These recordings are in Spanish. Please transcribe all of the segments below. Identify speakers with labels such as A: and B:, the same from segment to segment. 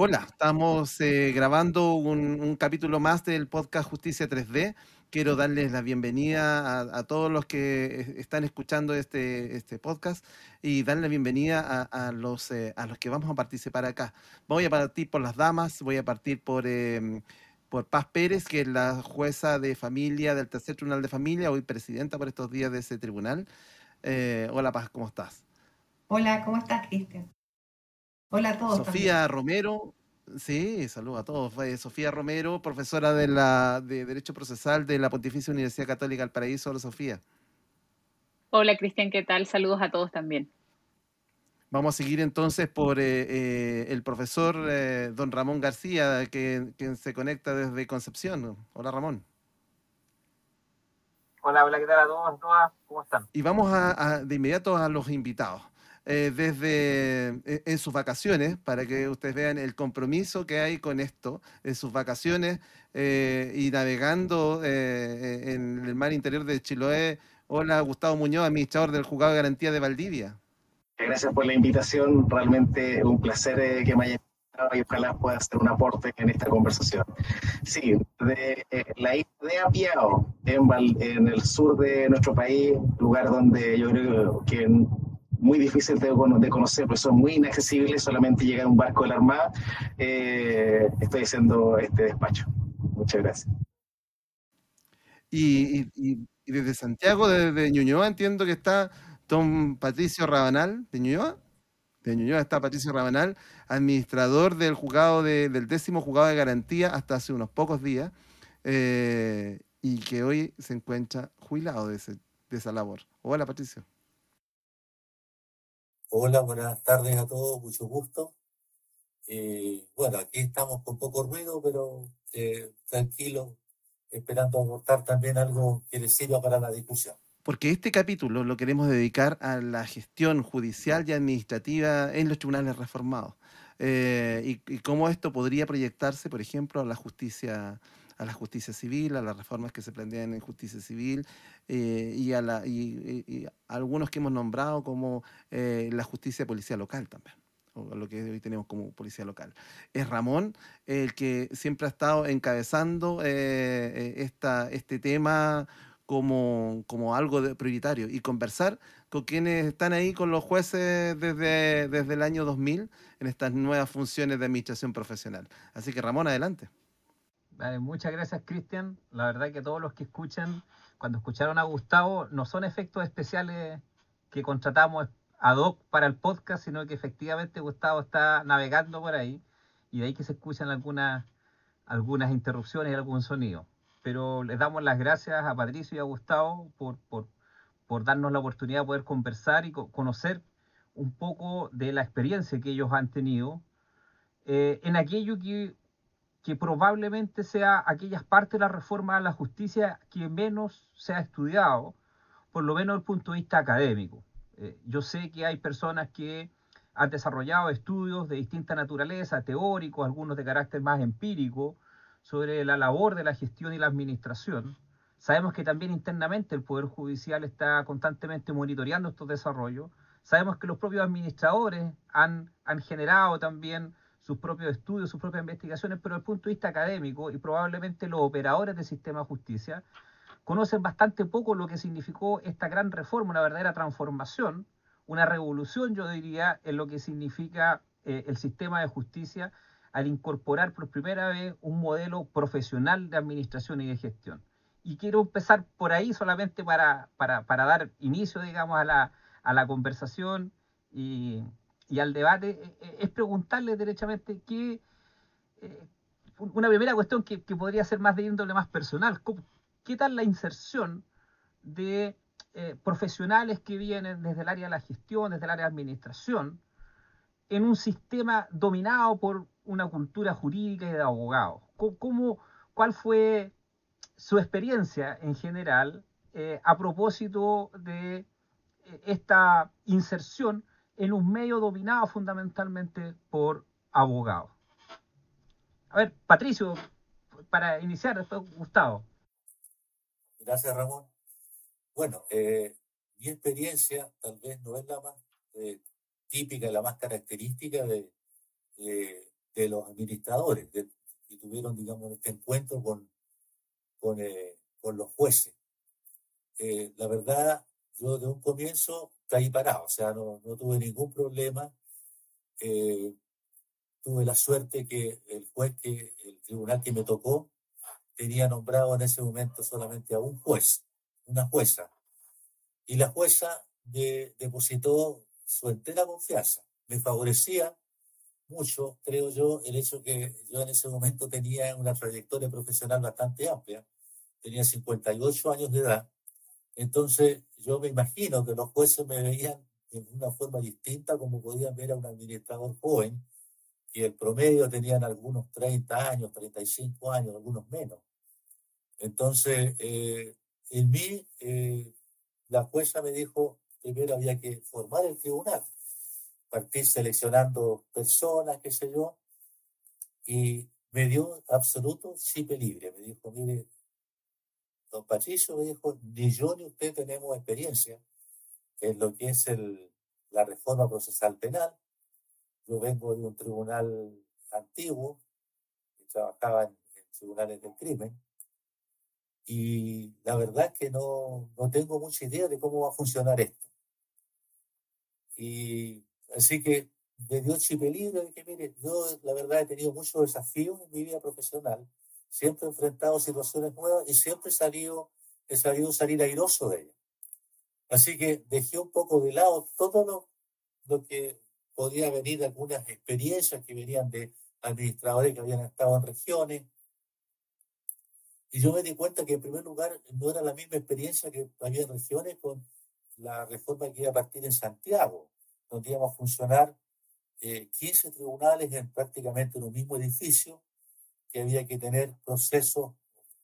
A: Hola, estamos eh, grabando un, capítulo más del podcast Justicia 3D. Quiero darles la bienvenida a, todos los que están escuchando este, este podcast y darle la bienvenida a, los, eh, a los que vamos a participar acá. Voy a partir por las damas, voy a partir por, em, por Paz Pérez, que es la jueza de familia del Tercer Tribunal de Familia, hoy presidenta por estos días de ese tribunal. Eh, hola Paz, ¿cómo estás?
B: Hola, ¿cómo estás, Cristian? Hola a todos.
A: Sofía Romero, sí, saludos a todos. Sofía Romero, profesora de, la, de Derecho Procesal de la Pontificia Universidad Católica del Paraíso. Hola, Sofía.
C: Hola, Cristian, ¿qué tal? Saludos a todos también.
A: Vamos a seguir entonces por eh, eh, el profesor eh, don Ramón García, que, se conecta desde Concepción. Hola, Ramón.
D: Hola, hola, ¿qué tal a todos, todas? ¿Cómo están?
A: Y vamos de inmediato a los invitados. Eh, desde eh, en sus vacaciones, para que ustedes vean el compromiso que hay con esto, en sus vacaciones eh, y navegando en el mar interior de Chiloé. Hola, Gustavo Muñoz, administrador del Juzgado de Garantía de Valdivia.
E: Gracias por la invitación, realmente un placer que me haya y ojalá pueda hacer un aporte en esta conversación. Sí, de la isla de Apiao, en, en el sur de nuestro país, lugar donde yo creo que muy difícil de, de conocer, pues son muy inaccesibles, solamente llega un barco de la Armada. Eh, estoy haciendo este despacho. Muchas gracias.
A: Y, desde Santiago, desde Ñuñoa, entiendo que está don Patricio Rabanal, de Ñuñoa. De Ñuñoa está Patricio Rabanal, administrador del juzgado del décimo juzgado de garantía hasta hace unos pocos días, eh, y que hoy se encuentra jubilado de, de esa labor. Hola, Patricio.
F: Hola, buenas tardes a todos, mucho gusto. Eh, bueno, aquí estamos con poco ruido, pero eh, tranquilo, esperando aportar también algo que les sirva para la discusión.
A: Porque este capítulo lo queremos dedicar a la gestión judicial y administrativa en los tribunales reformados. Eh, y, cómo esto podría proyectarse, por ejemplo, a la justicia a la justicia civil, a las reformas que se plantean en justicia civil eh, y, a la, y, algunos que hemos nombrado como eh, la justicia policial local también o lo que hoy tenemos como policía local. Es Ramón el que siempre ha estado encabezando eh, esta, este tema como, como algo de prioritario y conversar con quienes están ahí con los jueces desde, desde el año 2000 en estas nuevas funciones de administración profesional. Así que Ramón, adelante
D: muchas gracias, Cristian. La verdad que todos los que escuchan, cuando escucharon a Gustavo, no son efectos especiales que contratamos ad hoc para el podcast, sino que efectivamente Gustavo está navegando por ahí y de ahí que se escuchan algunas, algunas interrupciones y algún sonido. Pero les damos las gracias a Patricio y a Gustavo por, por, darnos la oportunidad de poder conversar y conocer un poco de la experiencia que ellos han tenido eh, en aquello que que probablemente sea aquellas partes de la reforma de la justicia que menos se ha estudiado, por lo menos desde el punto de vista académico. Eh, yo sé que hay personas que han desarrollado estudios de distinta naturaleza, teóricos, algunos de carácter más empírico, sobre la labor de la gestión y la administración. Sabemos que también internamente el Poder Judicial está constantemente monitoreando estos desarrollos. Sabemos que los propios administradores han, han generado también sus propios estudios, sus propias investigaciones, pero desde el punto de vista académico y probablemente los operadores del sistema de justicia conocen bastante poco lo que significó esta gran reforma, una verdadera transformación, una revolución, yo diría, en lo que significa eh, el sistema de justicia al incorporar por primera vez un modelo profesional de administración y de gestión. Y quiero empezar por ahí solamente para, para, para dar inicio, digamos, a la, a la conversación y, y al debate eh, eh, es preguntarle derechamente qué, eh, una primera cuestión que, podría ser más de índole más personal, ¿qué tal la inserción de profesionales que vienen desde el área de la gestión, desde el área de administración, en un sistema dominado por una cultura jurídica y de abogados? ¿Cómo, ¿Cuál fue su experiencia en general a propósito de esta inserción en un medio dominado fundamentalmente por abogados. A ver, Patricio, para iniciar, después Gustavo.
F: Gracias, Ramón. Bueno, eh, mi experiencia tal vez no es la más eh, típica, la más característica de, de los administradores y tuvieron, digamos, este encuentro con, con, eh, los jueces. La verdad, yo de un comienzo caí parado, o sea, no, tuve ningún problema. Eh, tuve la suerte que el juez, que el tribunal que me tocó, tenía nombrado en ese momento solamente a un juez, una jueza. Y la jueza de, depositó su entera confianza. Me favorecía mucho, creo yo, el hecho que yo en ese momento tenía una trayectoria profesional bastante amplia, tenía 58 años de edad, entonces yo me imagino que los jueces me veían de una forma distinta como podían ver a un administrador joven, y el promedio tenían algunos 30 años, 35 años, algunos menos. Entonces, eh, en mí, eh, la jueza me dijo, primero había que formar el tribunal partir seleccionando personas, qué sé yo, y me dio absoluto chip libre. Me dijo, mire, don Patricio me dijo, ni yo ni usted tenemos experiencia en lo que es la reforma procesal penal. Yo vengo de un tribunal antiguo, que trabajaba en, en tribunales del crimen, y la verdad es que no, no tengo mucha idea de cómo va a funcionar esto. Y Así que me dio chip libre que, mire, yo la verdad he tenido muchos desafíos en mi vida profesional, siempre he enfrentado situaciones nuevas y siempre he salido, he sabido salir airoso de ellas. Así que dejé un poco de lado todo lo, lo que podía venir de algunas experiencias que venían de administradores que habían estado en regiones. Y yo me di cuenta que en primer lugar no era la misma experiencia que había en regiones con la reforma que iba a partir en Santiago donde íbamos a funcionar eh, 15 tribunales en prácticamente un mismo edificio, que había que tener procesos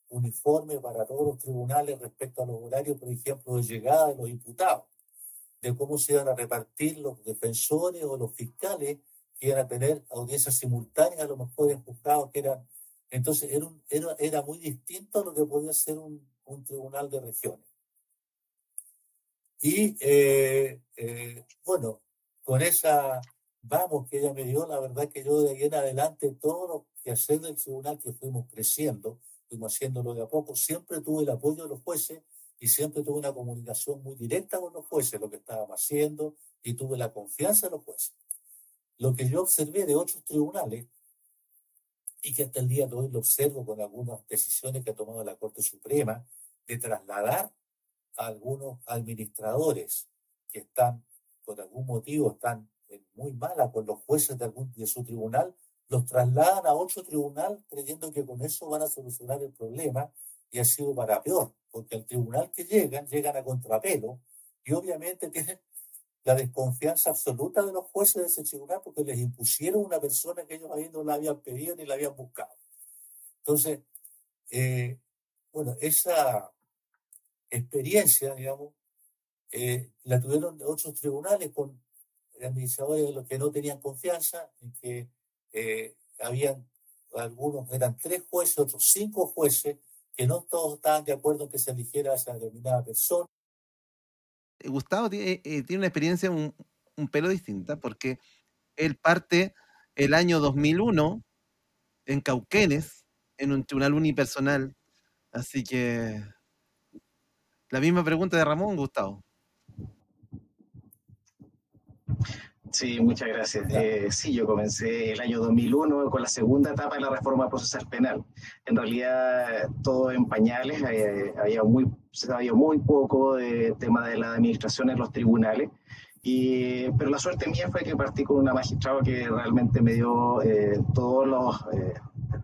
F: uniformes para todos los tribunales respecto a los horarios, por ejemplo, de llegada de los imputados, de cómo se iban a repartir los defensores o los fiscales que iban a tener audiencias simultáneas a los mejores juzgados que eran. Entonces, era, era, era muy distinto a lo que podía ser un, un tribunal de regiones. Y eh, eh, bueno, con esa vamos que ella me dio, la verdad que yo de ahí en adelante todo lo que hacer del tribunal que fuimos creciendo, fuimos haciéndolo de a poco, siempre tuve el apoyo de los jueces y siempre tuve una comunicación muy directa con los jueces, lo que estábamos haciendo y tuve la confianza de los jueces. Lo que yo observé de otros tribunales y que hasta el día de hoy lo observo con algunas decisiones que ha tomado la Corte Suprema de trasladar a algunos administradores que están por algún motivo están muy mala con los jueces de, algún, de su tribunal, los trasladan a otro tribunal creyendo que con eso van a solucionar el problema y ha sido para peor, porque al tribunal que llegan, llegan a contrapelo y obviamente tienen la desconfianza absoluta de los jueces de ese tribunal porque les impusieron una persona que ellos ahí no la habían pedido ni la habían buscado. Entonces, eh, bueno, esa experiencia, digamos, eh, la tuvieron otros tribunales con administradores de los que no tenían confianza, en que eh, habían algunos, eran tres jueces, otros cinco jueces, que no todos estaban de acuerdo en que se eligiera a esa determinada persona.
A: Eh, Gustavo tiene, tiene una experiencia un, un, pelo distinta, porque él parte el año 2001 en Cauquenes, en un tribunal unipersonal. Así que la misma pregunta de Ramón, Gustavo.
E: Sí, muchas gracias. Eh, sí, yo comencé el año 2001 con la segunda etapa de la reforma procesal penal. En realidad, todo en pañales, eh, había muy, se sabía muy poco de tema de la administración en los tribunales. Y, pero la suerte mía fue que partí con una magistrada que realmente me dio eh, todos los eh,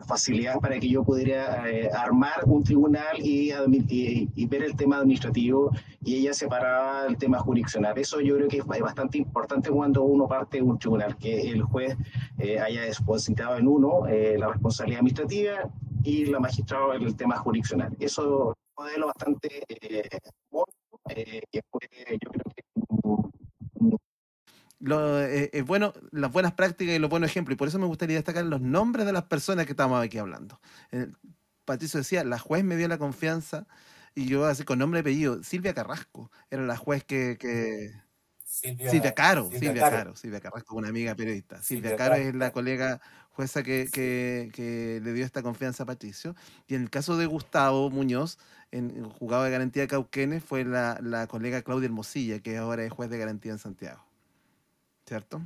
E: facilidades para que yo pudiera eh, armar un tribunal y, y, y, ver el tema administrativo y ella separaba el tema jurisdiccional. Eso yo creo que es bastante importante cuando uno parte de un tribunal, que el juez eh, haya depositado en uno eh, la responsabilidad administrativa y la magistrada el tema jurisdiccional. Eso es un modelo bastante bueno, que fue, yo creo que
A: lo, eh, es bueno, las buenas prácticas y los buenos ejemplos. Y por eso me gustaría destacar los nombres de las personas que estamos aquí hablando. Eh, Patricio decía, la juez me dio la confianza y yo así con nombre y apellido. Silvia Carrasco era la juez que... que... Silvia, Caro, Silvia, Caro. Silvia Caro, como una amiga periodista. Silvia, Caro, es la colega jueza que, que, le dio esta confianza a Patricio. Y en el caso de Gustavo Muñoz, en, el juzgado de garantía de Cauquenes, fue la, la colega Claudia Hermosilla, que ahora es juez de garantía en Santiago. ¿Cierto?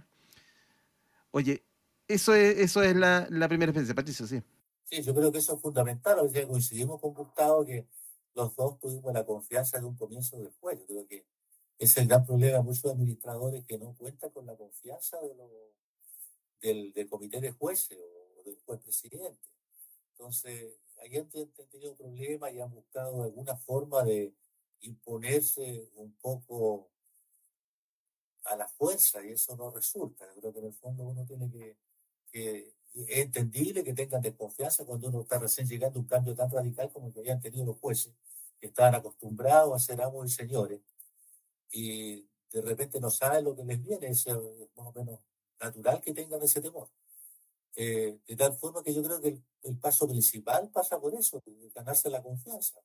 A: Oye, eso es, eso es la, la primera experiencia, Patricio, sí.
F: Sí, yo creo que eso es fundamental. O sea, coincidimos con Gustavo que los dos tuvimos la confianza de un comienzo del juez. Yo creo que es el gran problema de muchos administradores que no cuentan con la confianza de del, del, comité de jueces o del juez presidente. Entonces, ahí han, tenido problemas y han buscado alguna forma de imponerse un poco a la fuerza y eso no resulta. Yo creo que en el fondo uno tiene que, que es entendible que tengan desconfianza cuando uno está recién llegando a un cambio tan radical como el que habían tenido los jueces, que estaban acostumbrados a ser amos y señores, y de repente no saben lo que les viene, es más o menos natural que tengan ese temor. Eh, de tal forma que yo creo que el, paso principal pasa por eso, ganarse la confianza.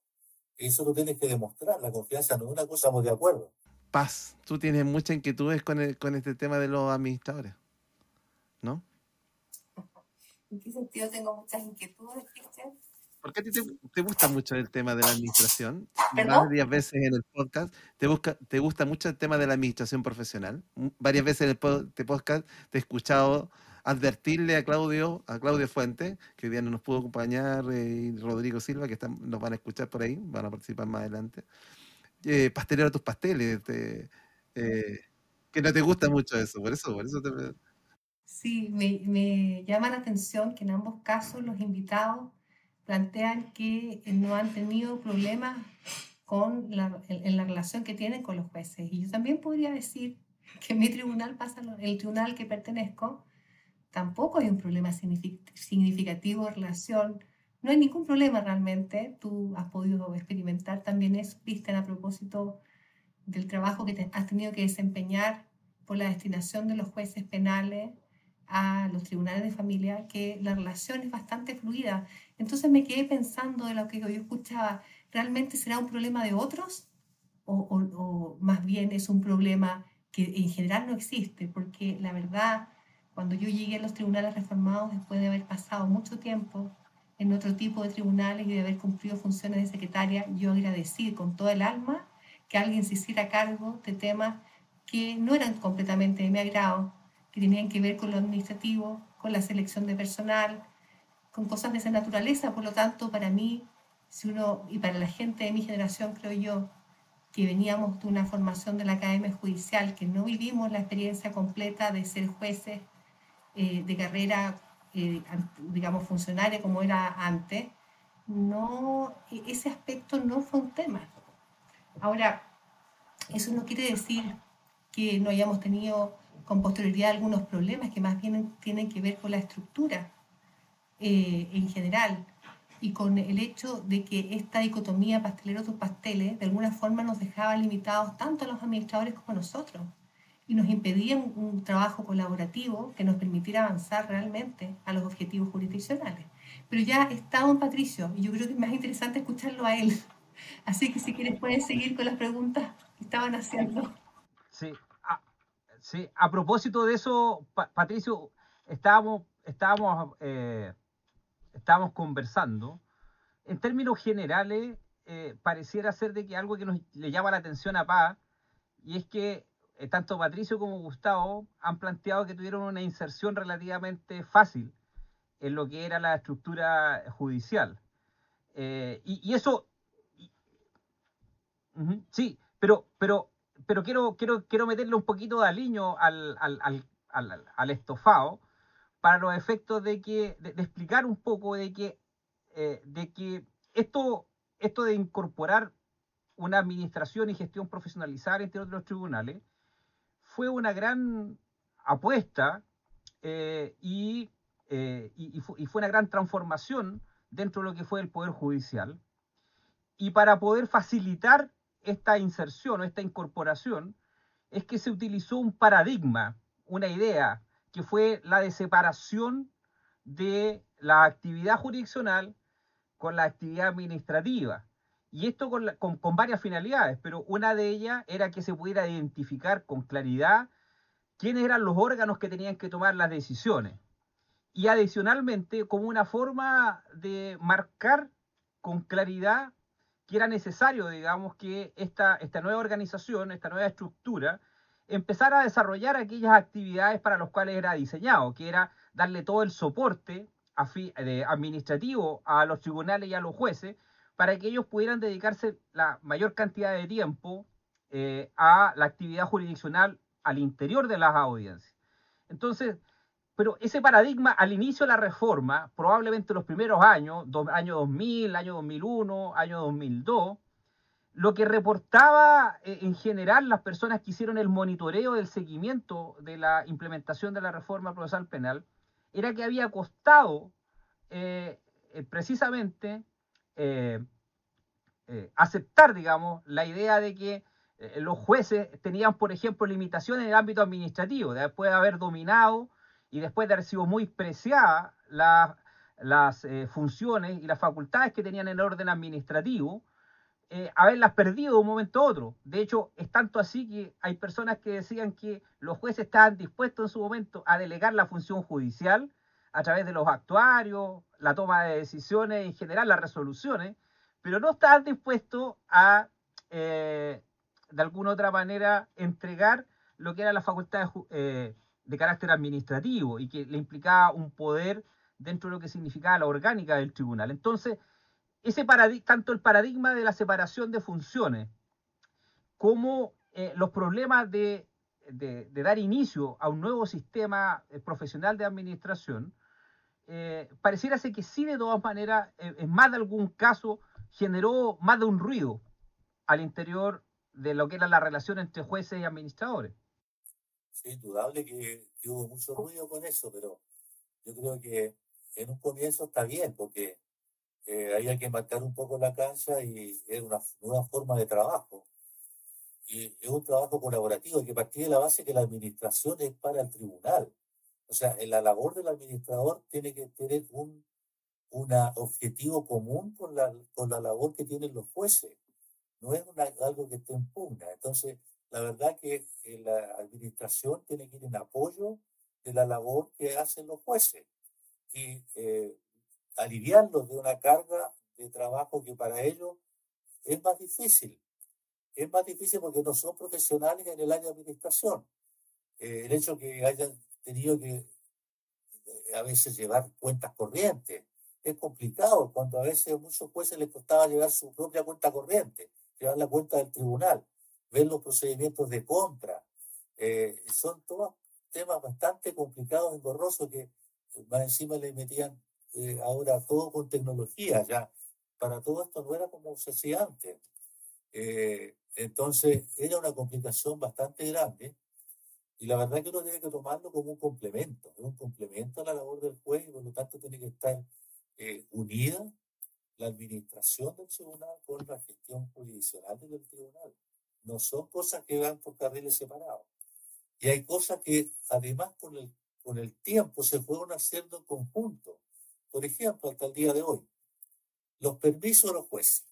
F: Eso lo tienes que demostrar, la confianza no es una cosa, estamos de acuerdo.
A: Paz, tú tienes muchas inquietudes con, con este tema de los administradores, ¿no?
B: ¿En qué sentido tengo muchas inquietudes, Cristian?
A: ¿Por qué te, te, gusta mucho el tema de la administración? Varias veces en el podcast. Te, busca, ¿Te gusta mucho el tema de la administración profesional? Varias veces en el este podcast te he escuchado advertirle a Claudio, a Claudio Fuente, que hoy día no nos pudo acompañar, eh, y Rodrigo Silva, que están, nos van a escuchar por ahí, van a participar más adelante. Eh, tus pasteles, eh, que no te gusta mucho eso, por eso, por eso
B: Sí, me, me llama la atención que en ambos casos los invitados plantean que no han tenido problemas con la, en, la relación que tienen con los jueces. Y yo también podría decir que en mi tribunal pasa, el tribunal al que pertenezco, tampoco hay un problema significativo de relación. No hay ningún problema realmente. Tú has podido experimentar también eso, viste, a propósito del trabajo que has tenido que desempeñar por la destinación de los jueces penales a los tribunales de familia que la relación es bastante fluida. Entonces me quedé pensando de lo que yo escuchaba, ¿realmente será un problema de otros? O, más bien es un problema que en general no existe, porque la verdad, cuando yo llegué a los tribunales reformados, después de haber pasado mucho tiempo en otro tipo de tribunales y de haber cumplido funciones de secretaria, yo agradecí con todo el alma que alguien se hiciera cargo de temas que no eran completamente de mi agrado, que tenían que ver con lo administrativo, con la selección de personal, con cosas de esa naturaleza. Por lo tanto, para mí, si uno, y para la gente de mi generación, creo yo, que veníamos de una formación de la Academia Judicial, que no vivimos la experiencia completa de ser jueces eh, de carrera, eh, digamos, funcionaria como era antes, no, e, ese aspecto no fue un tema. Ahora, eso no quiere decir que no hayamos tenido con posterioridad algunos problemas que más bien tienen que ver con la estructura eh, en general y con el hecho de que esta dicotomía pastelero tus pasteles de alguna forma nos dejaba limitados tanto a los administradores como a nosotros y nos impedía un, trabajo colaborativo que nos permitiera avanzar realmente a los objetivos jurisdiccionales. Pero ya está don Patricio y yo creo que es más interesante escucharlo a él. Así que si quieres puedes seguir con las preguntas que estaban haciendo.
D: Sí, Sí, a propósito de eso, Patricio, estábamos, estábamos, eh, estábamos conversando. En términos generales, eh, pareciera ser de que algo que nos le llama la atención a Paz, y es que tanto Patricio como Gustavo han planteado que tuvieron una inserción relativamente fácil en lo que era la estructura judicial. y, eso, sí, pero, pero pero quiero, quiero, quiero meterle un poquito de aliño al, al, estofado para los efectos de que de, explicar un poco de que eh, de que esto esto de incorporar una administración y gestión profesionalizada entre otros tribunales fue una gran apuesta eh, eh, y, fue, una gran transformación dentro de lo que fue el Poder Judicial. Y para poder facilitar esta inserción o esta incorporación es que se utilizó un paradigma, una idea, que fue la de separación de la actividad jurisdiccional con la actividad administrativa. Y esto con, varias finalidades, pero una de ellas era que se pudiera identificar con claridad quiénes eran los órganos que tenían que tomar las decisiones. Y adicionalmente, como una forma de marcar con claridad que era necesario, digamos, que esta, esta nueva organización, esta nueva estructura, empezara a desarrollar aquellas actividades para las cuales era diseñado, que era darle todo el soporte administrativo a los tribunales y a los jueces para que ellos pudieran dedicarse la mayor cantidad de tiempo eh, a la actividad jurisdiccional al interior de las audiencias. Entonces, pero ese paradigma al inicio de la reforma, probablemente los primeros años, año 2000, año 2001, año 2002, lo que reportaba eh, en general las personas que hicieron el monitoreo del seguimiento de la implementación de la reforma procesal penal, era que había costado eh, eh, precisamente aceptar, digamos, la idea de que los jueces tenían, por ejemplo, limitaciones en el ámbito administrativo, después de haber dominado y después de haber sido muy preciadas las eh, funciones y las facultades que tenían en el orden administrativo, eh, haberlas perdido de un momento a otro. De hecho, es tanto así que hay personas que decían que los jueces estaban dispuestos en su momento a delegar la función judicial a través de los actuarios, la toma de decisiones, en general las resoluciones, pero no estaban dispuestos a, eh, de alguna otra manera, entregar lo que eran las facultades de carácter administrativo y que le implicaba un poder dentro de lo que significaba la orgánica del tribunal. Entonces, ese tanto el paradigma de la separación de funciones como eh, los problemas de, dar inicio a un nuevo sistema eh, profesional de administración, eh, pareciera ser que sí, de todas maneras, en más de algún caso, generó más de un ruido al interior de lo que era la relación entre jueces y administradores.
F: Es indudable que, hubo mucho ruido con eso, pero yo creo que en un comienzo está bien, porque eh, hay que marcar un poco la cancha y es una nueva forma de trabajo. Y es un trabajo colaborativo, que partir de la base que la administración es para el tribunal. O sea, la labor del administrador tiene que tener un una objetivo común con la, con la labor que tienen los jueces. No es algo que esté en pugna. Entonces, la verdad que eh, la administración tiene que ir en apoyo de la labor que hacen los jueces y eh, aliviarlos de una carga de trabajo que para ellos es más difícil. Es más difícil porque no son profesionales en el área de administración. Eh, el hecho que hayan tenido que eh, a veces llevar cuentas corrientes es complicado cuando a veces a muchos jueces les costaba llevar su propia cuenta corriente, llevar la cuenta del tribunal ver los procedimientos de compra. Eh, son todos temas bastante complicados, engorrosos, que más encima le metían eh, ahora todo con tecnología. Ya para todo esto no era como se hacía antes. Eh, entonces era una complicación bastante grande y la verdad que uno tiene que tomarlo como un complemento, un complemento a la labor del juez y por lo tanto tiene que estar unida la administración del tribunal con la gestión jurisdiccional del tribunal. No son cosas que van por carriles separados. Y hay cosas que además con el, con el tiempo se fueron haciendo en conjunto. Por ejemplo, hasta el día de hoy, los permisos de los jueces.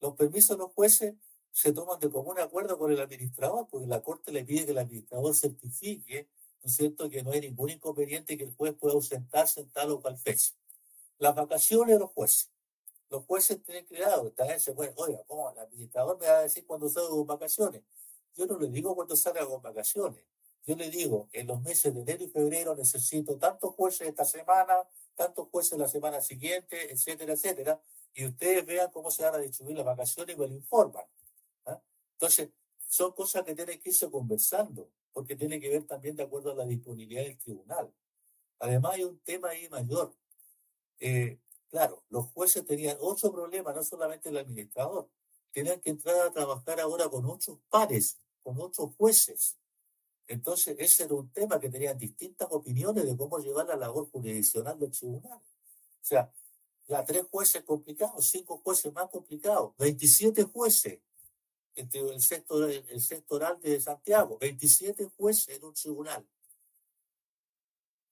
F: Los permisos de los jueces se toman de común acuerdo con el administrador, porque la Corte le pide que el administrador certifique, ¿no es cierto?, que no hay ningún inconveniente que el juez pueda ausentarse en tal o cual fecha. Las vacaciones de los jueces los jueces tienen cuidado, también se puede, oiga, ¿cómo? El administrador me va a decir cuándo salgo con vacaciones. Yo no le digo cuándo salga con vacaciones. Yo le digo, en los meses de enero y febrero necesito tantos jueces esta semana, tantos jueces la semana siguiente, etcétera, etcétera. Y ustedes vean cómo se van a distribuir las vacaciones y me lo informan. Entonces, son cosas que tienen que irse conversando, porque tiene que ver también de acuerdo a la disponibilidad del tribunal. Además, hay un tema ahí mayor. Eh, Claro, los jueces tenían otro problema, no solamente el administrador. Tenían que entrar a trabajar ahora con otros pares, con otros jueces. Entonces, ese era un tema que tenían distintas opiniones de cómo llevar la labor jurisdiccional del tribunal. O sea, ya tres jueces complicados, cinco jueces más complicados, 27 jueces entre el sexto, el sexto de Santiago, 27 jueces en un tribunal.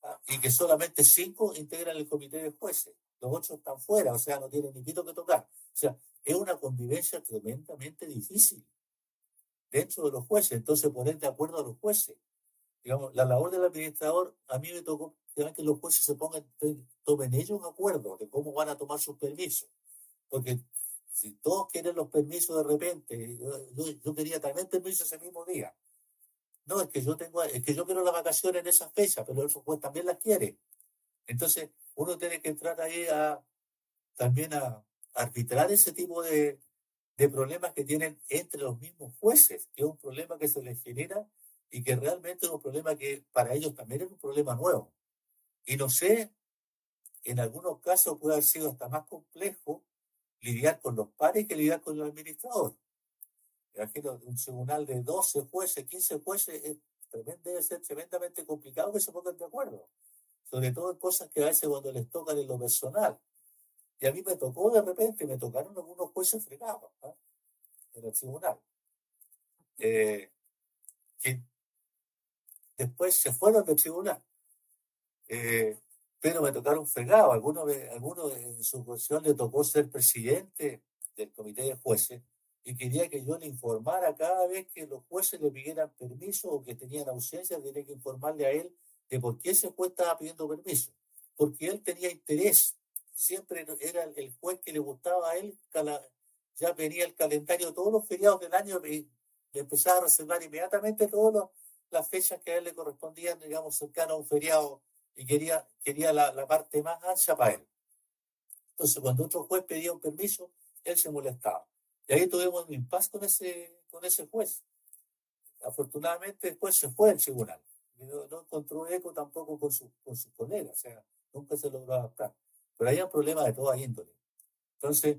F: Ah, y que solamente cinco integran el comité de jueces los ocho están fuera, o sea, no tienen ni pito que tocar. O sea, es una convivencia tremendamente difícil dentro de los jueces. Entonces, poner de acuerdo a los jueces. Digamos, la labor del administrador, a mí me tocó que los jueces se pongan, tomen ellos un acuerdo de cómo van a tomar sus permisos. Porque si todos quieren los permisos de repente, yo, quería también permiso ese mismo día. No, es que yo tengo, es que yo quiero las vacaciones en esa fecha, pero el juez también las quiere. Entonces, uno tiene que entrar ahí a también a arbitrar ese tipo de, de problemas que tienen entre los mismos jueces, que es un problema que se les genera y que realmente es un problema que para ellos también es un problema nuevo. Y no sé, en algunos casos puede haber sido hasta más complejo lidiar con los pares que lidiar con el administrador. Imagino un tribunal de 12 jueces, 15 jueces, es debe ser tremendamente complicado que se pongan de acuerdo. Sobre todo en cosas que a veces cuando les tocan en lo personal. Y a mí me tocó de repente, me tocaron algunos jueces fregados ¿ah? en el tribunal. Eh, que después se fueron del tribunal. Eh, pero me tocaron fregados. Algunos, algunos en su posición le tocó ser presidente del comité de jueces y quería que yo le informara cada vez que los jueces le pidieran permiso o que tenían ausencia, tenía que informarle a él de por qué ese juez estaba pidiendo permiso. Porque él tenía interés. Siempre era el juez que le gustaba a él. Ya venía el calendario, todos los feriados del año, y empezaba a reservar inmediatamente todas las fechas que a él le correspondían, digamos, cercano a un feriado y quería, quería la, la, parte más ancha para él. Entonces, cuando otro juez pedía un permiso, él se molestaba. Y ahí tuvimos un impasse con ese, con ese juez. Afortunadamente, después se fue del tribunal. No, no, encontró eco tampoco con, su, con sus colegas, o sea, nunca se logró adaptar. Pero hay un problema de toda índole. Entonces,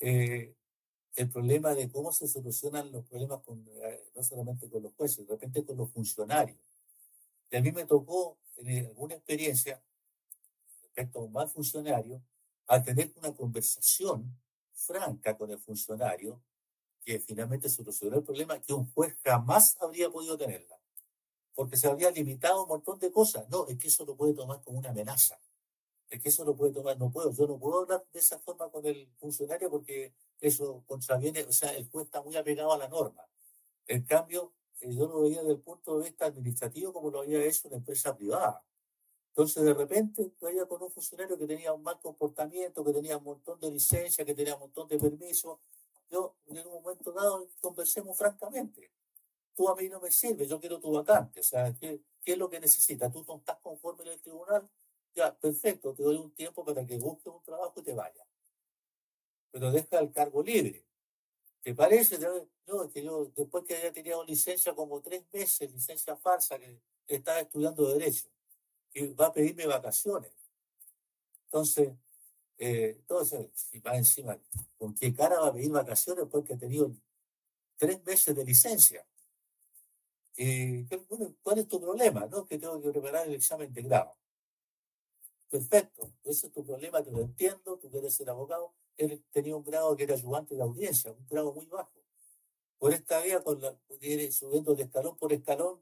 F: eh, el problema de cómo se solucionan los problemas con, eh, no solamente con los jueces, de repente con los funcionarios. Y a mí me tocó tener alguna experiencia respecto a un mal funcionario, al tener una conversación franca con el funcionario que finalmente solucionó el problema que un juez jamás habría podido tenerla, porque se habría limitado un montón de cosas. No, es que eso lo puede tomar como una amenaza. Es que eso lo puede tomar, no puedo, yo no puedo hablar de esa forma con el funcionario porque eso contraviene, o sea, el juez está muy apegado a la norma. En cambio, yo lo veía desde el punto de vista administrativo como lo había hecho una empresa privada. Entonces, de repente, veía con un funcionario que tenía un mal comportamiento, que tenía un montón de licencias, que tenía un montón de permisos. Yo, en un momento dado, conversemos francamente. Tú a mí no me sirves, yo quiero tu vacante. O sea, ¿qué, qué es lo que necesitas? ¿Tú no estás conforme en el tribunal? Ya, perfecto, te doy un tiempo para que busques un trabajo y te vayas. Pero deja el cargo libre. ¿Te parece? No, que yo, después que había tenido licencia como tres meses, licencia falsa, que estaba estudiando Derecho, y va a pedirme vacaciones. Entonces, eh, entonces, si va encima, ¿con qué cara va a pedir vacaciones después que ha tenido tres meses de licencia? Eh, ¿Cuál es tu problema? No, que tengo que preparar el examen de grado. Perfecto, ese es tu problema, te lo entiendo, tú quieres ser abogado, él tenía un grado que era ayudante de audiencia, un grado muy bajo. Por esta vía, con la, subiendo de escalón por escalón,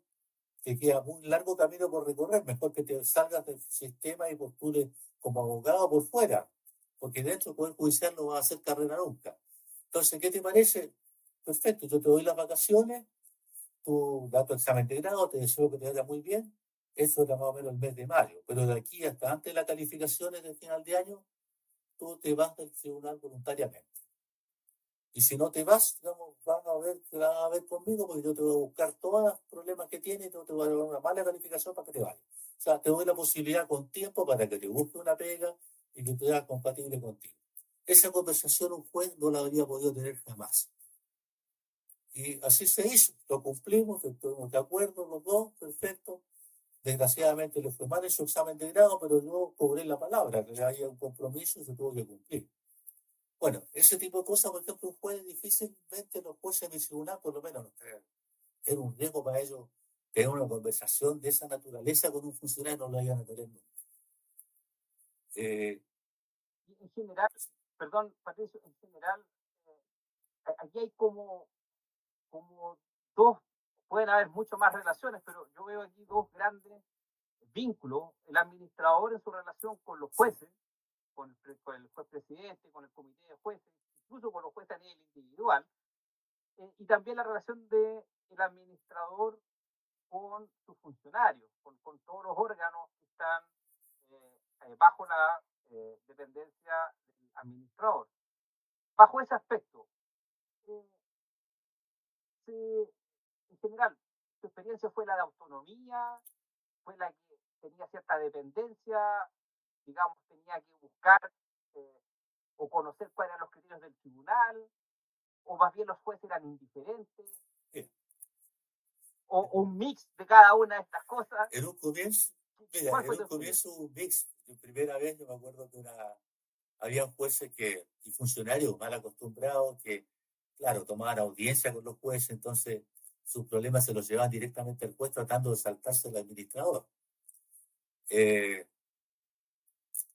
F: te queda un largo camino por recorrer. Mejor que te salgas del sistema y postules como abogado por fuera, porque dentro del Poder Judicial no va a hacer carrera nunca. Entonces, ¿qué te parece? Perfecto, yo te doy las vacaciones, tú das tu examen de grado, te deseo que te vaya muy bien. Eso era más o menos el mes de mayo. Pero de aquí hasta antes de las calificaciones del final de año, tú te vas del tribunal voluntariamente. Y si no te vas, digamos, van a ver, te van a ver conmigo porque yo te voy a buscar todos los problemas que tienes y te voy a dar una mala calificación para que te vayas. O sea, te doy la posibilidad con tiempo para que te busque una pega y que sea compatible contigo. Esa conversación un juez no la habría podido tener jamás. Y así se hizo, lo cumplimos, estuvimos de acuerdo los dos, perfecto. Desgraciadamente le fue mal en su examen de grado, pero yo cobré la palabra, que había un compromiso y se tuvo que cumplir. Bueno, ese tipo de cosas, por ejemplo, un juez difícilmente los jueces el tribunal, por lo menos, era un riesgo para ellos tener una conversación de esa naturaleza con un funcionario, no lo iban a tener nunca.
D: Eh, en general, eh, aquí hay como dos pueden haber mucho más relaciones, pero yo veo aquí dos grandes vínculos. El administrador en su relación con los jueces, con el, juez presidente, con el comité de jueces, incluso con los jueces nivel individual, eh, y también la relación del el administrador con sus funcionarios, con, con, todos los órganos que están eh, bajo la dependencia del administrador. Bajo ese aspecto, en general, su experiencia fue la de autonomía, fue la que tenía cierta dependencia, digamos, tenía que buscar eh, o conocer cuáles eran los criterios del tribunal, o más bien los jueces eran indiferentes, o, un mix de cada una de estas cosas.
F: En un comienzo, mira, un comienzo un mix. La primera vez yo me acuerdo que una, había jueces que, y funcionarios mal acostumbrados que, claro, tomaban audiencia con los jueces, entonces sus problemas se los llevaban directamente al juez tratando de saltarse al administrador. Eh,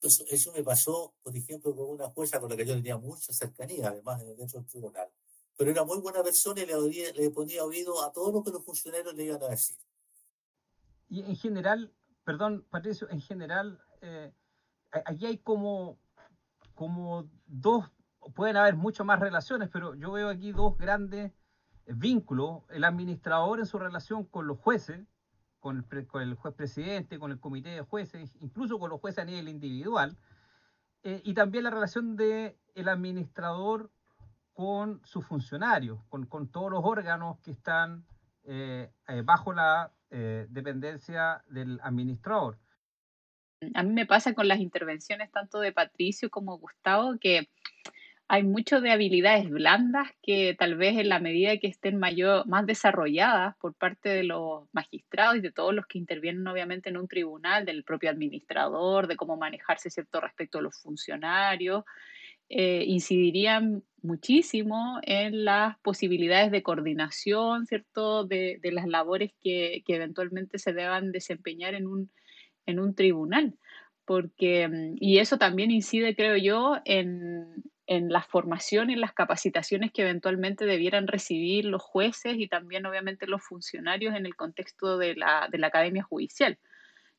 F: eso, eso, me pasó, por ejemplo, con una jueza con la que yo tenía mucha cercanía, además dentro del tribunal. Pero era muy buena persona y le, le ponía oído a todo lo que los funcionarios le iban a decir.
D: Y en general, perdón, Patricio, en general, eh, aquí hay como, como dos, pueden haber mucho más relaciones, pero yo veo aquí dos grandes vínculos. El administrador en su relación con los jueces, con el, juez presidente, con el comité de jueces, incluso con los jueces a nivel individual, eh, y también la relación del el administrador con sus funcionarios, con, todos los órganos que están eh, eh, bajo la dependencia del administrador.
C: A mí me pasa con las intervenciones tanto de Patricio como Gustavo que hay mucho de habilidades blandas que tal vez en la medida que estén mayor, más desarrolladas por parte de los magistrados y de todos los que intervienen obviamente en un tribunal, del propio administrador, de cómo manejarse cierto respecto a los funcionarios, eh, incidirían muchísimo en las posibilidades de coordinación, ¿cierto?, de, las labores que, que, eventualmente se deban desempeñar en un, en un tribunal. Porque, mm, y eso también incide, creo yo, en, en la formación y las capacitaciones que eventualmente debieran recibir los jueces y también obviamente los funcionarios en el contexto de la, de la academia judicial.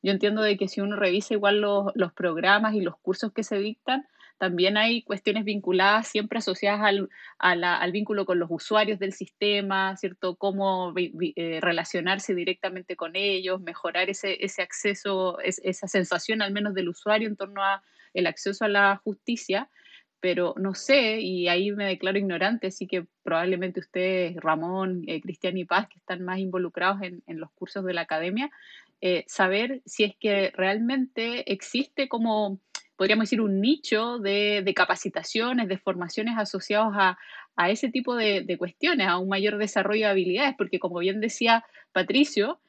C: Yo entiendo de que si uno revisa igual los, los, programas y los cursos que se dictan, también hay cuestiones vinculadas, siempre asociadas al, al vínculo con los usuarios del sistema, ¿cierto? Cómo eh, relacionarse directamente con ellos, mejorar ese, ese acceso, esa sensación al menos del usuario en torno a el acceso a la justicia pero no sé, y ahí me declaro ignorante, así que probablemente ustedes, Ramón, eh, Cristian y Paz, que están más involucrados en, los cursos de la academia, eh, saber si es que realmente existe como, podríamos decir, un nicho de, capacitaciones, de formaciones asociados a, ese tipo de, cuestiones, a un mayor desarrollo de habilidades, porque como bien decía Patricio,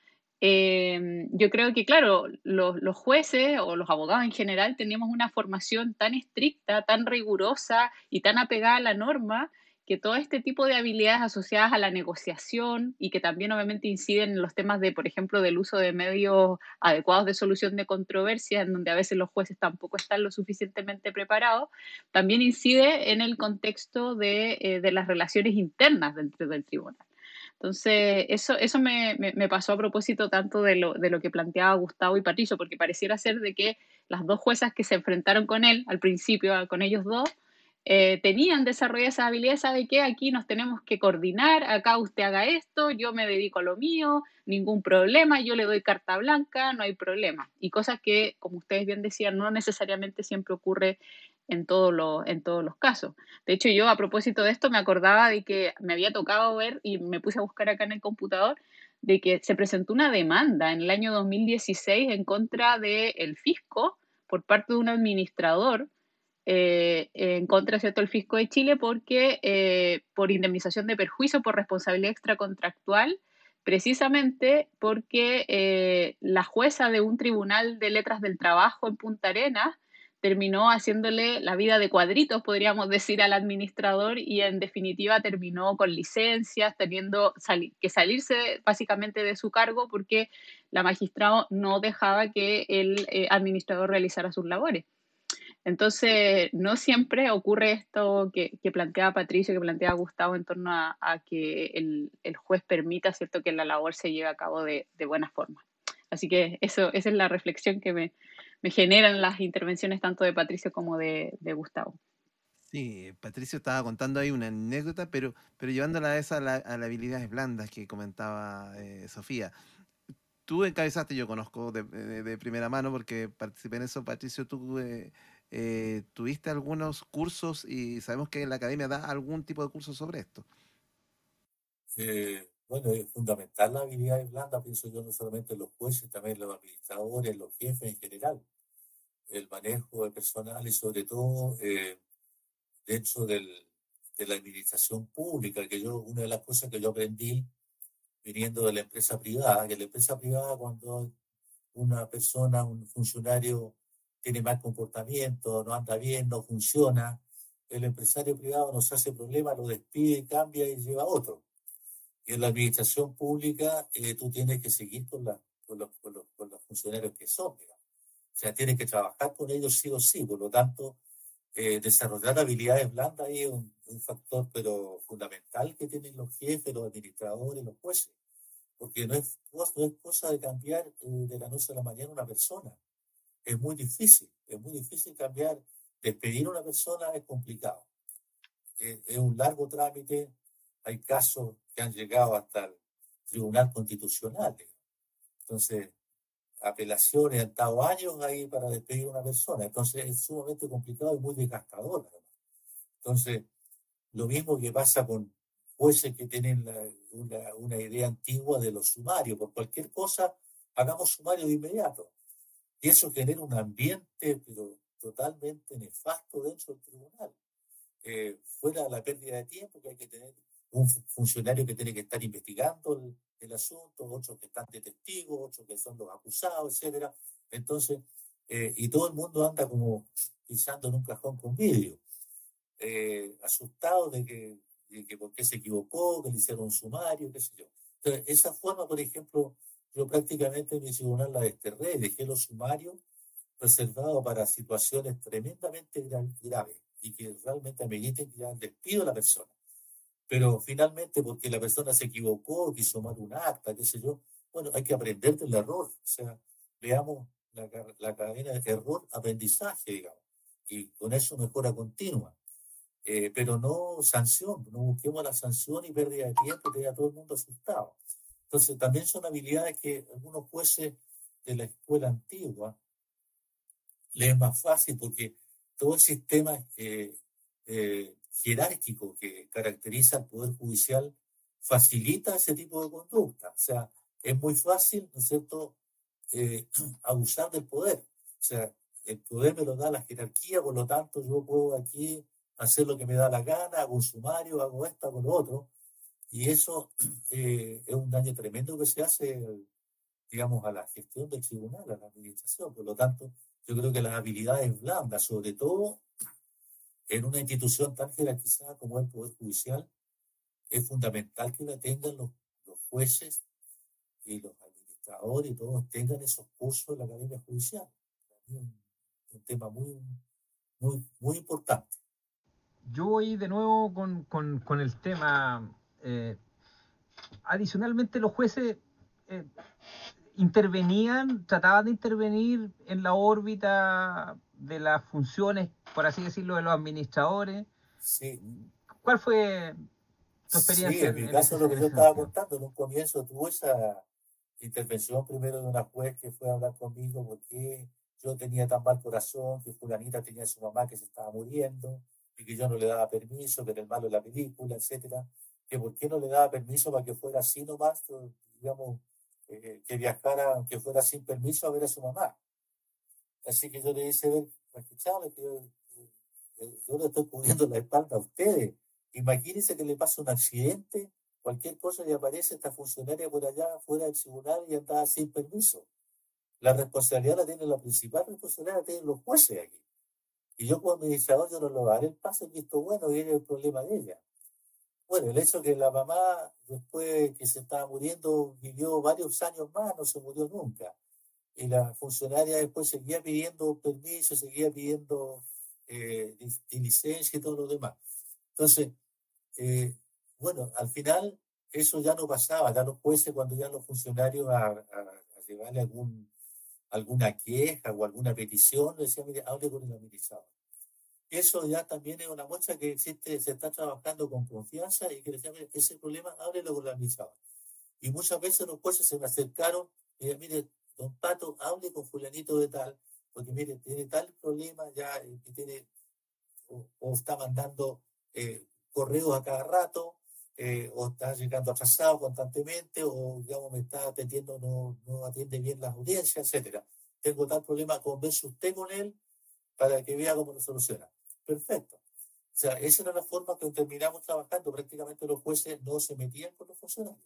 C: Em, yo creo que, claro, los, jueces o los abogados en general tenemos una formación tan estricta, tan rigurosa y tan apegada a la norma que todo este tipo de habilidades asociadas a la negociación y que también obviamente inciden en los temas de, por ejemplo, del uso de medios adecuados de solución de controversias, en donde a veces los jueces tampoco están lo suficientemente preparados, también incide en el contexto de, eh, de las relaciones internas dentro del tribunal. Entonces, eso, eso me, me, pasó a propósito tanto de lo, de lo que planteaba Gustavo y Patricio, porque pareciera ser de que las dos juezas que se enfrentaron con él al principio, con ellos dos, eh, tenían desarrolladas esas habilidades, sabe que aquí nos tenemos que coordinar, acá usted haga esto, yo me dedico a lo mío, ningún problema, yo le doy carta blanca, no hay problema. Y cosas que, como ustedes bien decían, no necesariamente siempre ocurre en, en todos los casos. De hecho, yo a propósito de esto me acordaba de que me había tocado ver y me puse a buscar acá en el computador de que se presentó una demanda en el año 2016 en contra del fisco por parte de un administrador eh, en contra ¿cierto? el fisco de Chile porque eh, por indemnización de perjuicio por responsabilidad extracontractual precisamente porque eh, la jueza de un tribunal de letras del trabajo en Punta Arenas terminó haciéndole la vida de cuadritos, podríamos decir, al administrador y en definitiva terminó con licencias, teniendo que salirse básicamente de su cargo porque la magistrada no dejaba que el eh, administrador realizara sus labores. Entonces, no siempre ocurre esto que, planteaba Patricio, que planteaba Gustavo en torno a, que el, juez permita ¿cierto? que la labor se lleve a cabo de, de buena forma. Así que eso, esa es la reflexión que me, me generan las intervenciones tanto de Patricio como de, Gustavo.
A: Sí, Patricio estaba contando ahí una anécdota, pero, pero llevándola a esa a, la, a las habilidades blandas que comentaba eh, Sofía. Tú encabezaste, yo conozco de, de, de, primera mano porque participé en eso, Patricio, tú eh, eh, tuviste algunos cursos y sabemos que la academia da algún tipo de curso sobre esto.
F: Eh, bueno, es fundamental la habilidad blanda, pienso yo, no solamente los jueces, también los administradores, los jefes en general. El manejo de personal y sobre todo eh, dentro del, de la administración pública, que yo, una de las cosas que yo aprendí viniendo de la empresa privada, que la empresa privada cuando una persona, un funcionario tiene mal comportamiento, no anda bien, no funciona, el empresario privado no se hace problema, lo despide, cambia y lleva a otro. En la administración pública eh, tú tienes que seguir con, la, con, los, con, los, con, los, funcionarios que son, digamos. O sea, tienes que trabajar con ellos sí o sí. Por lo tanto, eh, desarrollar habilidades blandas es un, un, factor pero fundamental que tienen los jefes, los administradores, los jueces. Porque no es, no es cosa de cambiar eh, de la noche a la mañana una persona es muy difícil, es muy difícil cambiar, despedir a una persona es complicado. Es, es un largo trámite, hay casos que han llegado hasta el Tribunal Constitucional. Entonces, apelaciones han estado años ahí para despedir a una persona. Entonces, es sumamente complicado y muy desgastador. Entonces, lo mismo que pasa con jueces que tienen una, idea antigua de los sumarios. Por cualquier cosa, hagamos sumario de inmediato. Y eso genera un ambiente, pero totalmente nefasto dentro del tribunal. Eh, fuera la pérdida de tiempo, que hay que tener un funcionario que tiene que estar investigando el, asunto, otros que están de testigos, otros que son los acusados, etcétera. Entonces, eh, y todo el mundo anda como pisando en un cajón con vidrio, eh, asustado de que, de que por qué se equivocó, que le hicieron un sumario, qué sé yo. Entonces, esa forma, por ejemplo, yo prácticamente en mi tribunal la desterré, dejé los sumarios reservados para situaciones tremendamente graves y que realmente ameriten ya despido a la persona. Pero finalmente, porque la persona se equivocó, quiso tomar un acta, qué sé yo, bueno, hay que aprender del error. O sea, veamos la, la cadena de error-aprendizaje, digamos, y con eso mejora continua. Eh, pero no sanción, no busquemos la sanción y pérdida de tiempo, que a todo el mundo asustado. Entonces, también son habilidades que algunos jueces de la escuela antigua les es más fácil porque todo el sistema eh, eh, jerárquico que caracteriza al Poder Judicial facilita ese tipo de conducta. O sea, es muy fácil, ¿no es cierto?, eh, abusar del poder. O sea, el poder me lo da la jerarquía, por lo tanto yo puedo aquí hacer lo que me da la gana, hago un sumario, hago esto, hago lo otro. Y eso eh, es un daño tremendo que se hace, digamos, a la gestión del tribunal, a la administración. Por lo tanto, yo creo que las habilidades blandas, sobre todo en una institución tan jerarquizada como el Poder Judicial, es fundamental que la tengan los, jueces y los administradores y todos tengan esos cursos en la Academia Judicial. Un, un tema muy, muy, muy importante.
D: Yo voy de nuevo con, con, con el tema eh, adicionalmente, los jueces eh, intervenían, trataban de intervenir en la órbita de las funciones, por así decirlo, de los administradores.
F: Sí.
D: ¿Cuál fue tu experiencia?
F: Sí, en mi caso, lo que yo estaba contando, en un comienzo tuve esa intervención primero de una juez que fue a hablar conmigo porque yo tenía tan mal corazón, que fulanita tenía a su mamá que se estaba muriendo y que yo no le daba permiso, que era el malo de la película, etcétera que por qué no le daba permiso para que fuera así nomás, digamos, eh, que viajara, que fuera sin permiso a ver a su mamá. Así que yo le hice ver, escuchable, que yo, le estoy cubriendo la espalda a ustedes. Imagínense que le pasa un accidente, cualquier cosa y aparece esta funcionaria por allá, fuera del tribunal y anda sin permiso. La responsabilidad la tiene, la principal responsabilidad la tienen los jueces aquí. Y yo como administrador yo no lo daré el paso, visto bueno, y es el problema de ella. Bueno, el hecho que la mamá, después que se estaba muriendo, vivió varios años más, no se murió nunca. Y la funcionaria después seguía pidiendo permiso, seguía pidiendo eh, licencia y todo lo demás. Entonces, eh, bueno, al final eso ya no pasaba, ya los jueces cuando ya los funcionarios a, a, a llevarle algún, alguna queja o alguna petición, decían, mire, hable con el administrador. eso ya también es una muestra que existe, se está trabajando con confianza y que ese problema, háblelo con la administrador. Y muchas veces los jueces se me acercaron y mire, don Pato, hable con fulanito de tal, porque mire, tiene tal problema ya, eh, que tiene, o, está mandando eh, correos a cada rato, eh, o está llegando atrasado constantemente, o digamos me está atendiendo, no, no atiende bien las audiencias, etcétera. Tengo tal problema, convence usted con él para que vea cómo lo soluciona. Perfecto. O sea, esa era la forma que terminamos trabajando. Prácticamente los jueces no se metían con los funcionarios.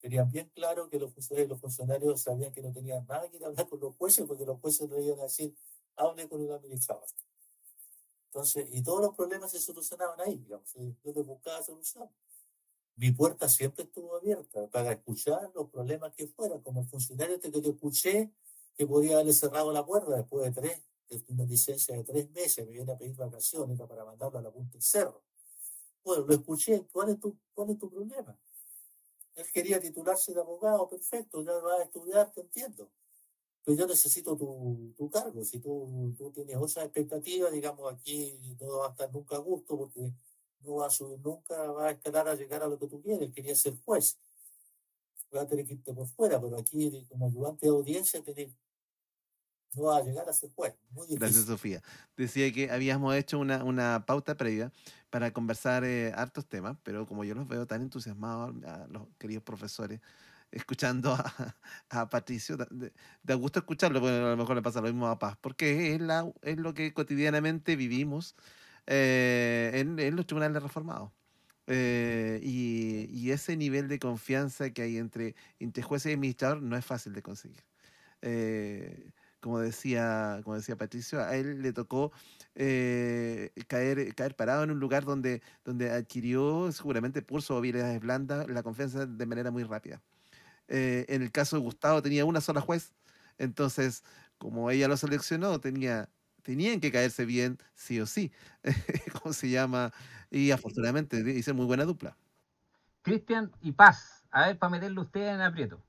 F: Tenían bien claro que los funcionarios, los funcionarios sabían que no tenían nada que hablar con los jueces, porque los jueces no iban a decir, hable con el administrador. Entonces, y todos los problemas se solucionaban ahí, digamos. Yo les buscaba solución. Mi puerta siempre estuvo abierta para escuchar los problemas que fueran. Como funcionario que te escuché que podía haberle cerrado la puerta después de tres, una licencia de tres meses, me viene a pedir vacaciones para mandarlo a la punta del cerro. Bueno, lo escuché, ¿cuál es tu, cuál es tu problema? Él quería titularse de abogado, perfecto, ya va a estudiar, te entiendo. Pero yo necesito tu, tu cargo. Si tú, tú tienes otra expectativa, digamos, aquí no va a estar nunca a gusto porque no va a subir nunca, va a escalar a llegar a lo que tú quieres. Quería ser juez. Va a tener que irte por fuera, pero aquí como ayudante de audiencia tenés no va a llegar a ser juez.
A: Gracias, Sofía. Decía que habíamos hecho una, una pauta previa para conversar eh, hartos temas, pero como yo los veo tan entusiasmados a los queridos profesores, escuchando a, a Patricio, da, gusto escucharlo, porque a lo mejor le pasa lo mismo a Paz, porque es, la, es lo que cotidianamente vivimos eh, en, en, los tribunales reformados. Eh, y, y, ese nivel de confianza que hay entre, entre jueces y administrador no es fácil de conseguir. Eh, como decía, como decía Patricio, a él le tocó eh, caer, caer parado en un lugar donde, donde adquirió, seguramente por su habilidades blandas, la confianza de manera muy rápida. Eh, en el caso de Gustavo tenía una sola juez, entonces como ella lo seleccionó, tenía, tenían que caerse bien sí o sí, ¿cómo se llama? Y afortunadamente hice muy buena dupla.
D: Cristian y Paz, a ver, para meterle ustedes en aprieto.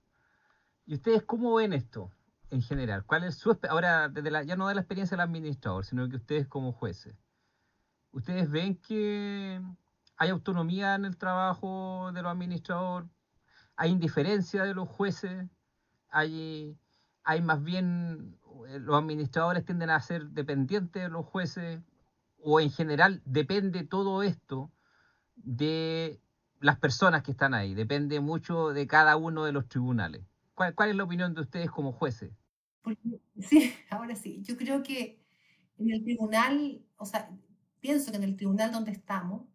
D: ¿Y ustedes cómo ven esto? En general? ¿Cuál es su ahora desde la, ya no de la experiencia del administrador, sino que ustedes como jueces, ustedes ven que hay autonomía en el trabajo de los administradores, hay indiferencia de los jueces, hay, hay más bien eh, los administradores tienden a ser dependientes de los jueces o en general depende todo esto de las personas que están ahí, depende mucho de cada uno de los tribunales. ¿Cuál, ¿Cuál, es la opinión de ustedes como jueces?
B: Sí, ahora sí, yo creo que en el tribunal, o sea, pienso que en el tribunal donde estamos,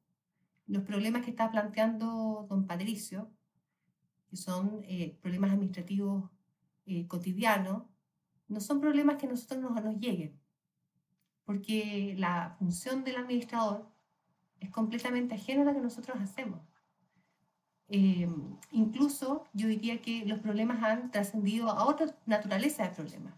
B: los problemas que está planteando don Patricio, que son eh, problemas administrativos eh, cotidianos, no son problemas que a nosotros nos, nos lleguen, porque la función del administrador es completamente ajena a la que nosotros hacemos. Eh, incluso yo diría que los problemas han trascendido a otra naturaleza de problemas,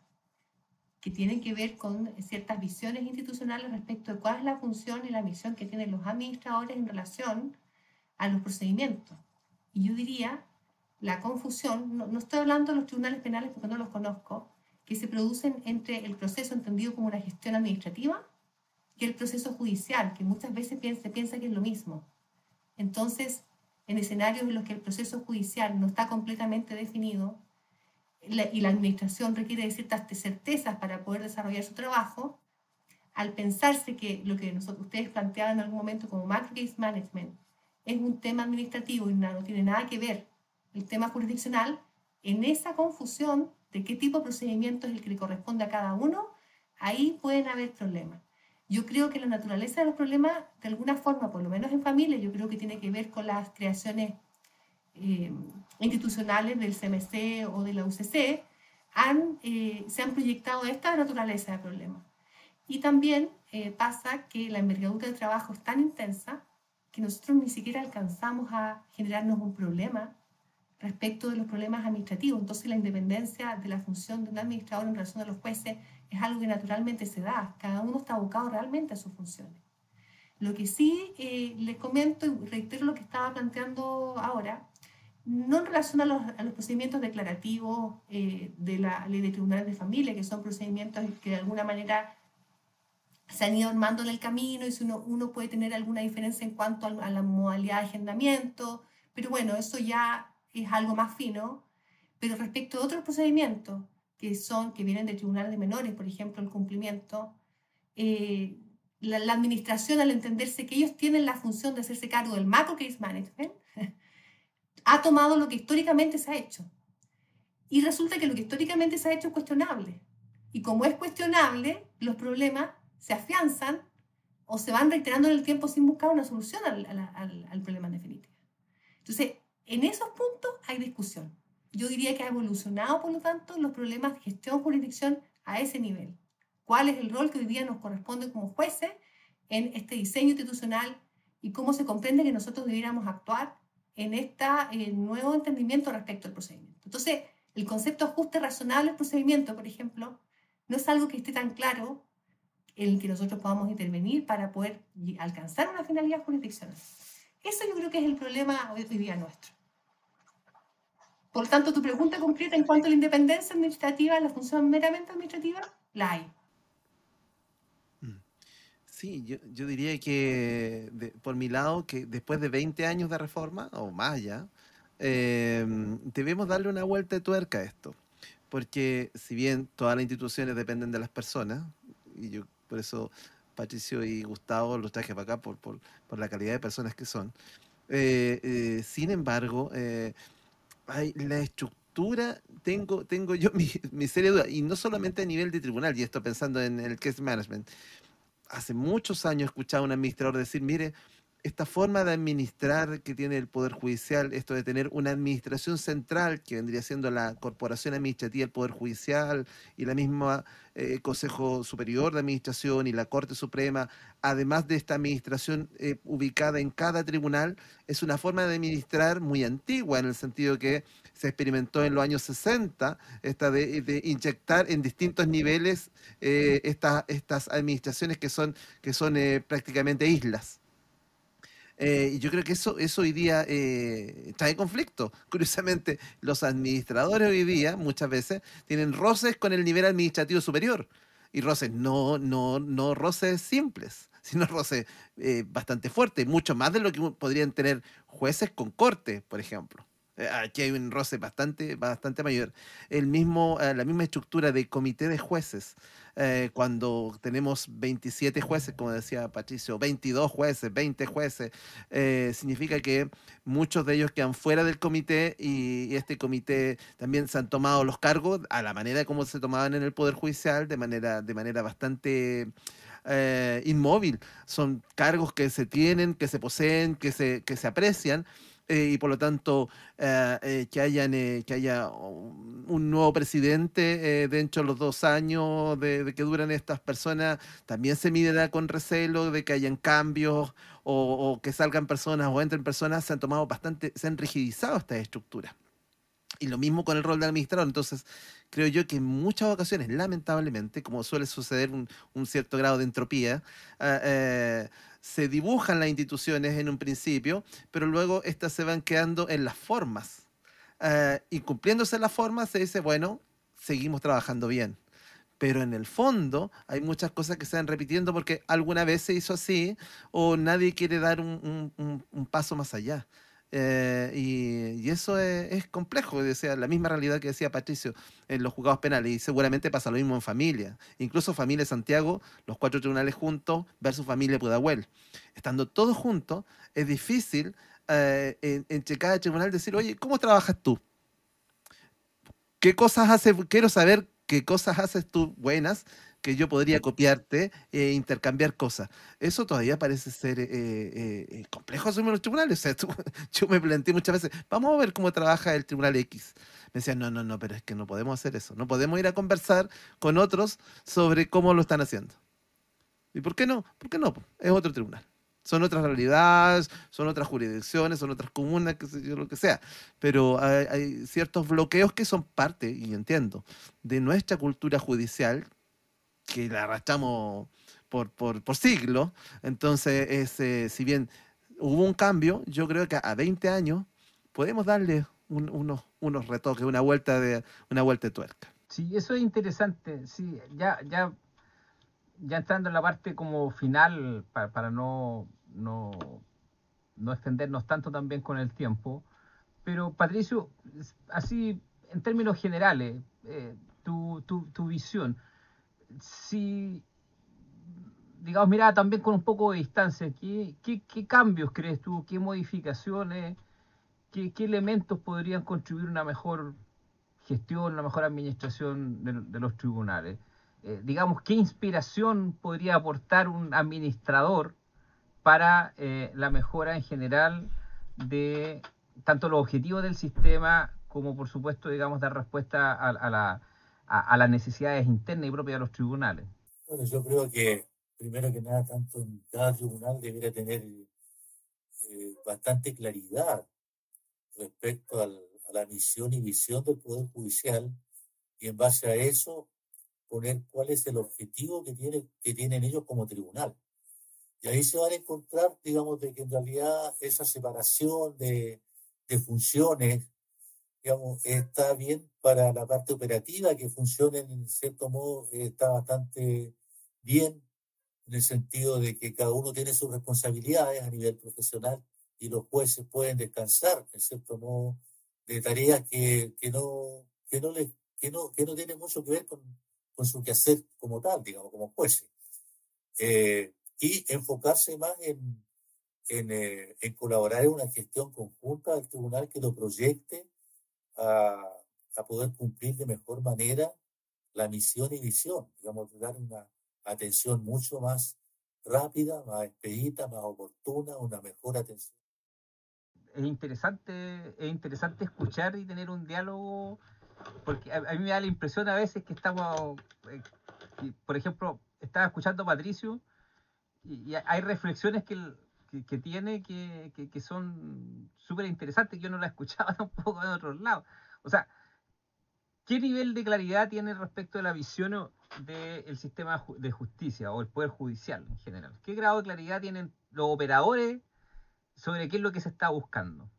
B: que tienen que ver con ciertas visiones institucionales respecto de cuál es la función y la misión que tienen los administradores en relación a los procedimientos. Y yo diría, la confusión, no, estoy hablando de los tribunales penales porque no los conozco, que se producen entre el proceso entendido como una gestión administrativa y el proceso judicial, que muchas veces se piensa que es lo mismo. Entonces, en escenarios en los que el proceso judicial no está completamente definido y la administración requiere ciertas certezas para poder desarrollar su trabajo, al pensarse que lo que nosotros, ustedes planteaban en algún momento como macro case management es un tema administrativo y no, tiene nada que ver el tema jurisdiccional, en esa confusión de qué tipo de procedimiento es el que le corresponde a cada uno, ahí pueden haber problemas. Yo creo que la naturaleza de los problemas, de alguna forma, por lo menos en familia, yo creo que tiene que ver con las creaciones eh, institucionales del CMC o de la UCC, han, eh, se han proyectado esta naturaleza de problemas. Y también eh, pasa que la envergadura del trabajo es tan intensa que nosotros ni siquiera alcanzamos a generarnos un problema respecto de los problemas administrativos. Entonces la independencia de la función de un administrador en relación a los jueces es algo que naturalmente se da. Cada uno está abocado realmente a sus funciones. Lo que sí eh, les comento y reitero lo que estaba planteando ahora, no en relación a los, procedimientos declarativos eh, de la ley de tribunales de familia, que son procedimientos que de alguna manera se han ido armando en el camino y si uno, uno puede tener alguna diferencia en cuanto a, a la modalidad de agendamiento, pero bueno, eso ya es algo más fino. Pero respecto a otros procedimientos que son que vienen del Tribunal de Menores, por ejemplo, el cumplimiento, eh, la, administración al entenderse que ellos tienen la función de hacerse cargo del macro case management, ha tomado lo que históricamente se ha hecho. Y resulta que lo que históricamente se ha hecho es cuestionable. Y como es cuestionable, los problemas se afianzan o se van reiterando en el tiempo sin buscar una solución al, al, al problema en definitiva. Entonces, en esos puntos hay discusión. Yo diría que ha evolucionado, por lo tanto, los problemas de gestión jurisdicción a ese nivel. ¿Cuál es el rol que hoy día nos corresponde como jueces en este diseño institucional y cómo se comprende que nosotros debiéramos actuar en este nuevo entendimiento respecto al procedimiento? Entonces, el concepto ajuste razonable al procedimiento, por ejemplo, no es algo que esté tan claro en el que nosotros podamos intervenir para poder alcanzar una finalidad jurisdiccional. Eso yo creo que es el problema hoy día nuestro. Por tanto, tu pregunta concreta en cuanto a la independencia administrativa, la función meramente administrativa, la hay.
A: Mm. Sí, yo, yo diría que de, por mi lado, que después de 20 años de reforma, o más ya, eh, debemos darle una vuelta de tuerca a esto. Porque si bien todas las instituciones dependen de las personas, y yo por eso Patricio y Gustavo los traje para acá por, por, por la calidad de personas que son, eh, eh, sin embargo, hay la estructura, tengo, tengo yo mi, mi seria duda, y no solamente a nivel de tribunal, y esto pensando en el case management. Hace muchos años he escuchado a un administrador decir, mire, esta forma de administrar que tiene el Poder Judicial, esto de tener una administración central que vendría siendo la Corporación Administrativa del Poder Judicial y la misma eh, Consejo Superior de Administración y la Corte Suprema, además de esta administración eh, ubicada en cada tribunal, es una forma de administrar muy antigua en el sentido que se experimentó en los años 60, esta de, inyectar en distintos niveles eh, esta, estas administraciones que son, que son prácticamente islas. Eh, y yo creo que eso, eso hoy día eh, trae conflicto. Curiosamente, los administradores hoy día muchas veces tienen roces con el nivel administrativo superior. Y roces no, no, no roces simples, sino roces eh, bastante fuertes, mucho más de lo que podrían tener jueces con corte, por ejemplo. Eh, aquí hay un roce bastante, bastante mayor. El mismo, la misma estructura de comité de jueces eh, cuando tenemos 27 jueces, como decía Patricio, 22 jueces, 20 jueces, eh, significa que muchos de ellos quedan fuera del comité y, y, este comité también se han tomado los cargos a la manera como se tomaban en el Poder Judicial, de manera, de manera bastante... Eh, inmóvil. Son cargos que se tienen, que se poseen, que se, que se aprecian, eh, y por lo tanto eh, eh, que, hayan, que haya un nuevo presidente dentro de los dos años de, que duran estas personas, también se midirá con recelo de que hayan cambios o, que salgan personas o entren personas, se han tomado bastante, se han rigidizado estas estructuras. Y lo mismo con el rol del administrador. Entonces, creo yo que en muchas ocasiones, lamentablemente, como suele suceder un, cierto grado de entropía, se dibujan las instituciones en un principio, pero luego estas se van quedando en las formas. Uh, y cumpliéndose las formas se dice, bueno, seguimos trabajando bien. Pero en el fondo hay muchas cosas que se van repitiendo porque alguna vez se hizo así o nadie quiere dar un paso más allá. Eh, y, eso es, es complejo, o sea, la misma realidad que decía Patricio en los juzgados penales, y seguramente pasa lo mismo en familia, incluso familia Santiago, los cuatro tribunales juntos versus familia Pudahuel. Estando todos juntos, es difícil eh, en, entre cada tribunal decir, oye, ¿cómo trabajas tú? ¿Qué cosas haces? Quiero saber qué cosas haces tú buenas que yo podría copiarte e intercambiar cosas. Eso todavía parece ser eh, eh, complejo asumir los tribunales. O sea, tú, yo me planteé muchas veces, vamos a ver cómo trabaja el tribunal X. Me decían, no, no, no, pero es que no podemos hacer eso. No podemos ir a conversar con otros sobre cómo lo están haciendo. ¿Y por qué no? ¿Por qué no? Es otro tribunal. Son otras realidades, son otras jurisdicciones, son otras comunas, qué sé yo, lo que sea. Pero hay, hay ciertos bloqueos que son parte, y entiendo, de nuestra cultura judicial que la arrastramos por, por, por siglos. Entonces, es, eh, si bien hubo un cambio, yo creo que a 20 años podemos darle un, unos, unos retoques, una vuelta de una vuelta de tuerca.
D: Sí, eso es interesante. Sí, ya, ya ya entrando en la parte como final, para, no, no, no, extendernos tanto también con el tiempo, pero Patricio, así en términos generales, eh, tu, tu, tu, visión, si, digamos, mira también con un poco de distancia, ¿qué, qué, qué cambios crees tú, qué modificaciones, qué, qué elementos podrían contribuir a una mejor gestión, una mejor administración de los tribunales? Eh, digamos, qué inspiración podría aportar un administrador para eh, la mejora en general de tanto los objetivos del sistema como, por supuesto, digamos, dar respuesta a, la, a, las necesidades internas y propias de los tribunales.
F: Bueno, yo creo que, primero que nada, tanto en cada tribunal debería tener eh, bastante claridad respecto a la misión y visión del Poder Judicial y en base a eso poner cuál es el objetivo que, tiene, que tienen ellos como tribunal. Y ahí se van a encontrar, digamos, de que en realidad esa separación de, de funciones, digamos, está bien para la parte operativa, que funcionen en cierto modo, está bastante bien, en el sentido de que cada uno tiene sus responsabilidades a nivel profesional y los jueces pueden descansar, en cierto modo, de tareas que, que no, que no les, que no, que no tienen mucho que ver con, con su quehacer como tal, digamos, como jueces. Eh, y enfocarse más en, en, eh, en, colaborar en una gestión conjunta del tribunal que lo proyecte a, a, poder cumplir de mejor manera la misión y visión, digamos, dar una atención mucho más rápida, más expedita, más oportuna, una mejor atención.
D: Es interesante, es interesante escuchar y tener un diálogo porque a, mí me da la impresión a veces que estamos, eh, por ejemplo, estaba escuchando a Patricio y, hay reflexiones que, que, tiene que, que, son súper interesantes, yo no las escuchaba tampoco en otros lados. O sea, ¿qué nivel de claridad tiene respecto a la visión del sistema de justicia o el poder judicial en general? ¿Qué grado de claridad tienen los operadores sobre qué es lo que se está buscando?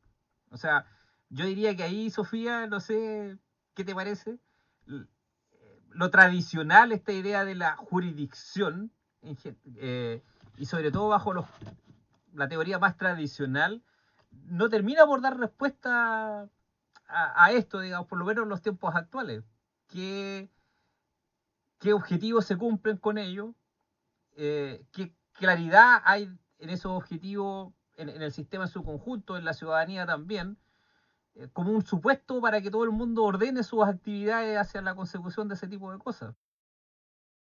D: O sea, yo diría que ahí, Sofía, no sé, ¿Qué te parece? Lo tradicional, esta idea de la jurisdicción, eh, y sobre todo bajo los, la teoría más tradicional, no termina por dar respuesta a, esto, digamos, por lo menos en los tiempos actuales. ¿Qué, qué objetivos se cumplen con ello? Eh, ¿Qué claridad hay en esos objetivos en, en, el sistema en su conjunto, en la ciudadanía también? Eh, como un supuesto para que todo el mundo ordene sus actividades hacia la consecución de ese tipo de cosas.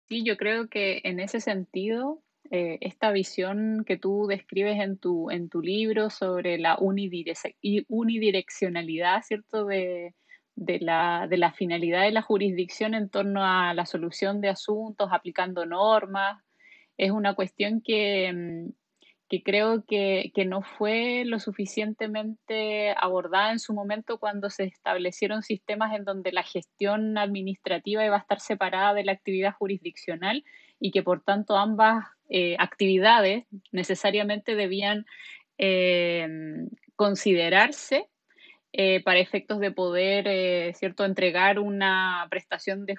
C: Sí, yo creo que en ese sentido, eh, esta visión que tú describes en tu, en tu libro sobre la unidireccionalidad, ¿cierto? De, de, la, de la finalidad de la jurisdicción en torno a la solución de asuntos, aplicando normas, es una cuestión que, mm, que creo que, no fue lo suficientemente abordada en su momento cuando se establecieron sistemas en donde la gestión administrativa iba a estar separada de la actividad jurisdiccional y que por tanto ambas eh, actividades necesariamente debían eh, considerarse eh, para efectos de poder, eh, ¿cierto?, entregar una prestación de,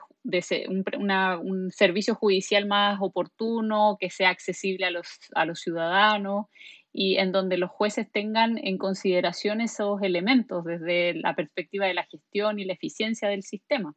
C: un, servicio judicial más oportuno, que sea accesible a los, a los ciudadanos y en donde los jueces tengan en consideración esos elementos desde la perspectiva de la gestión y la eficiencia del sistema.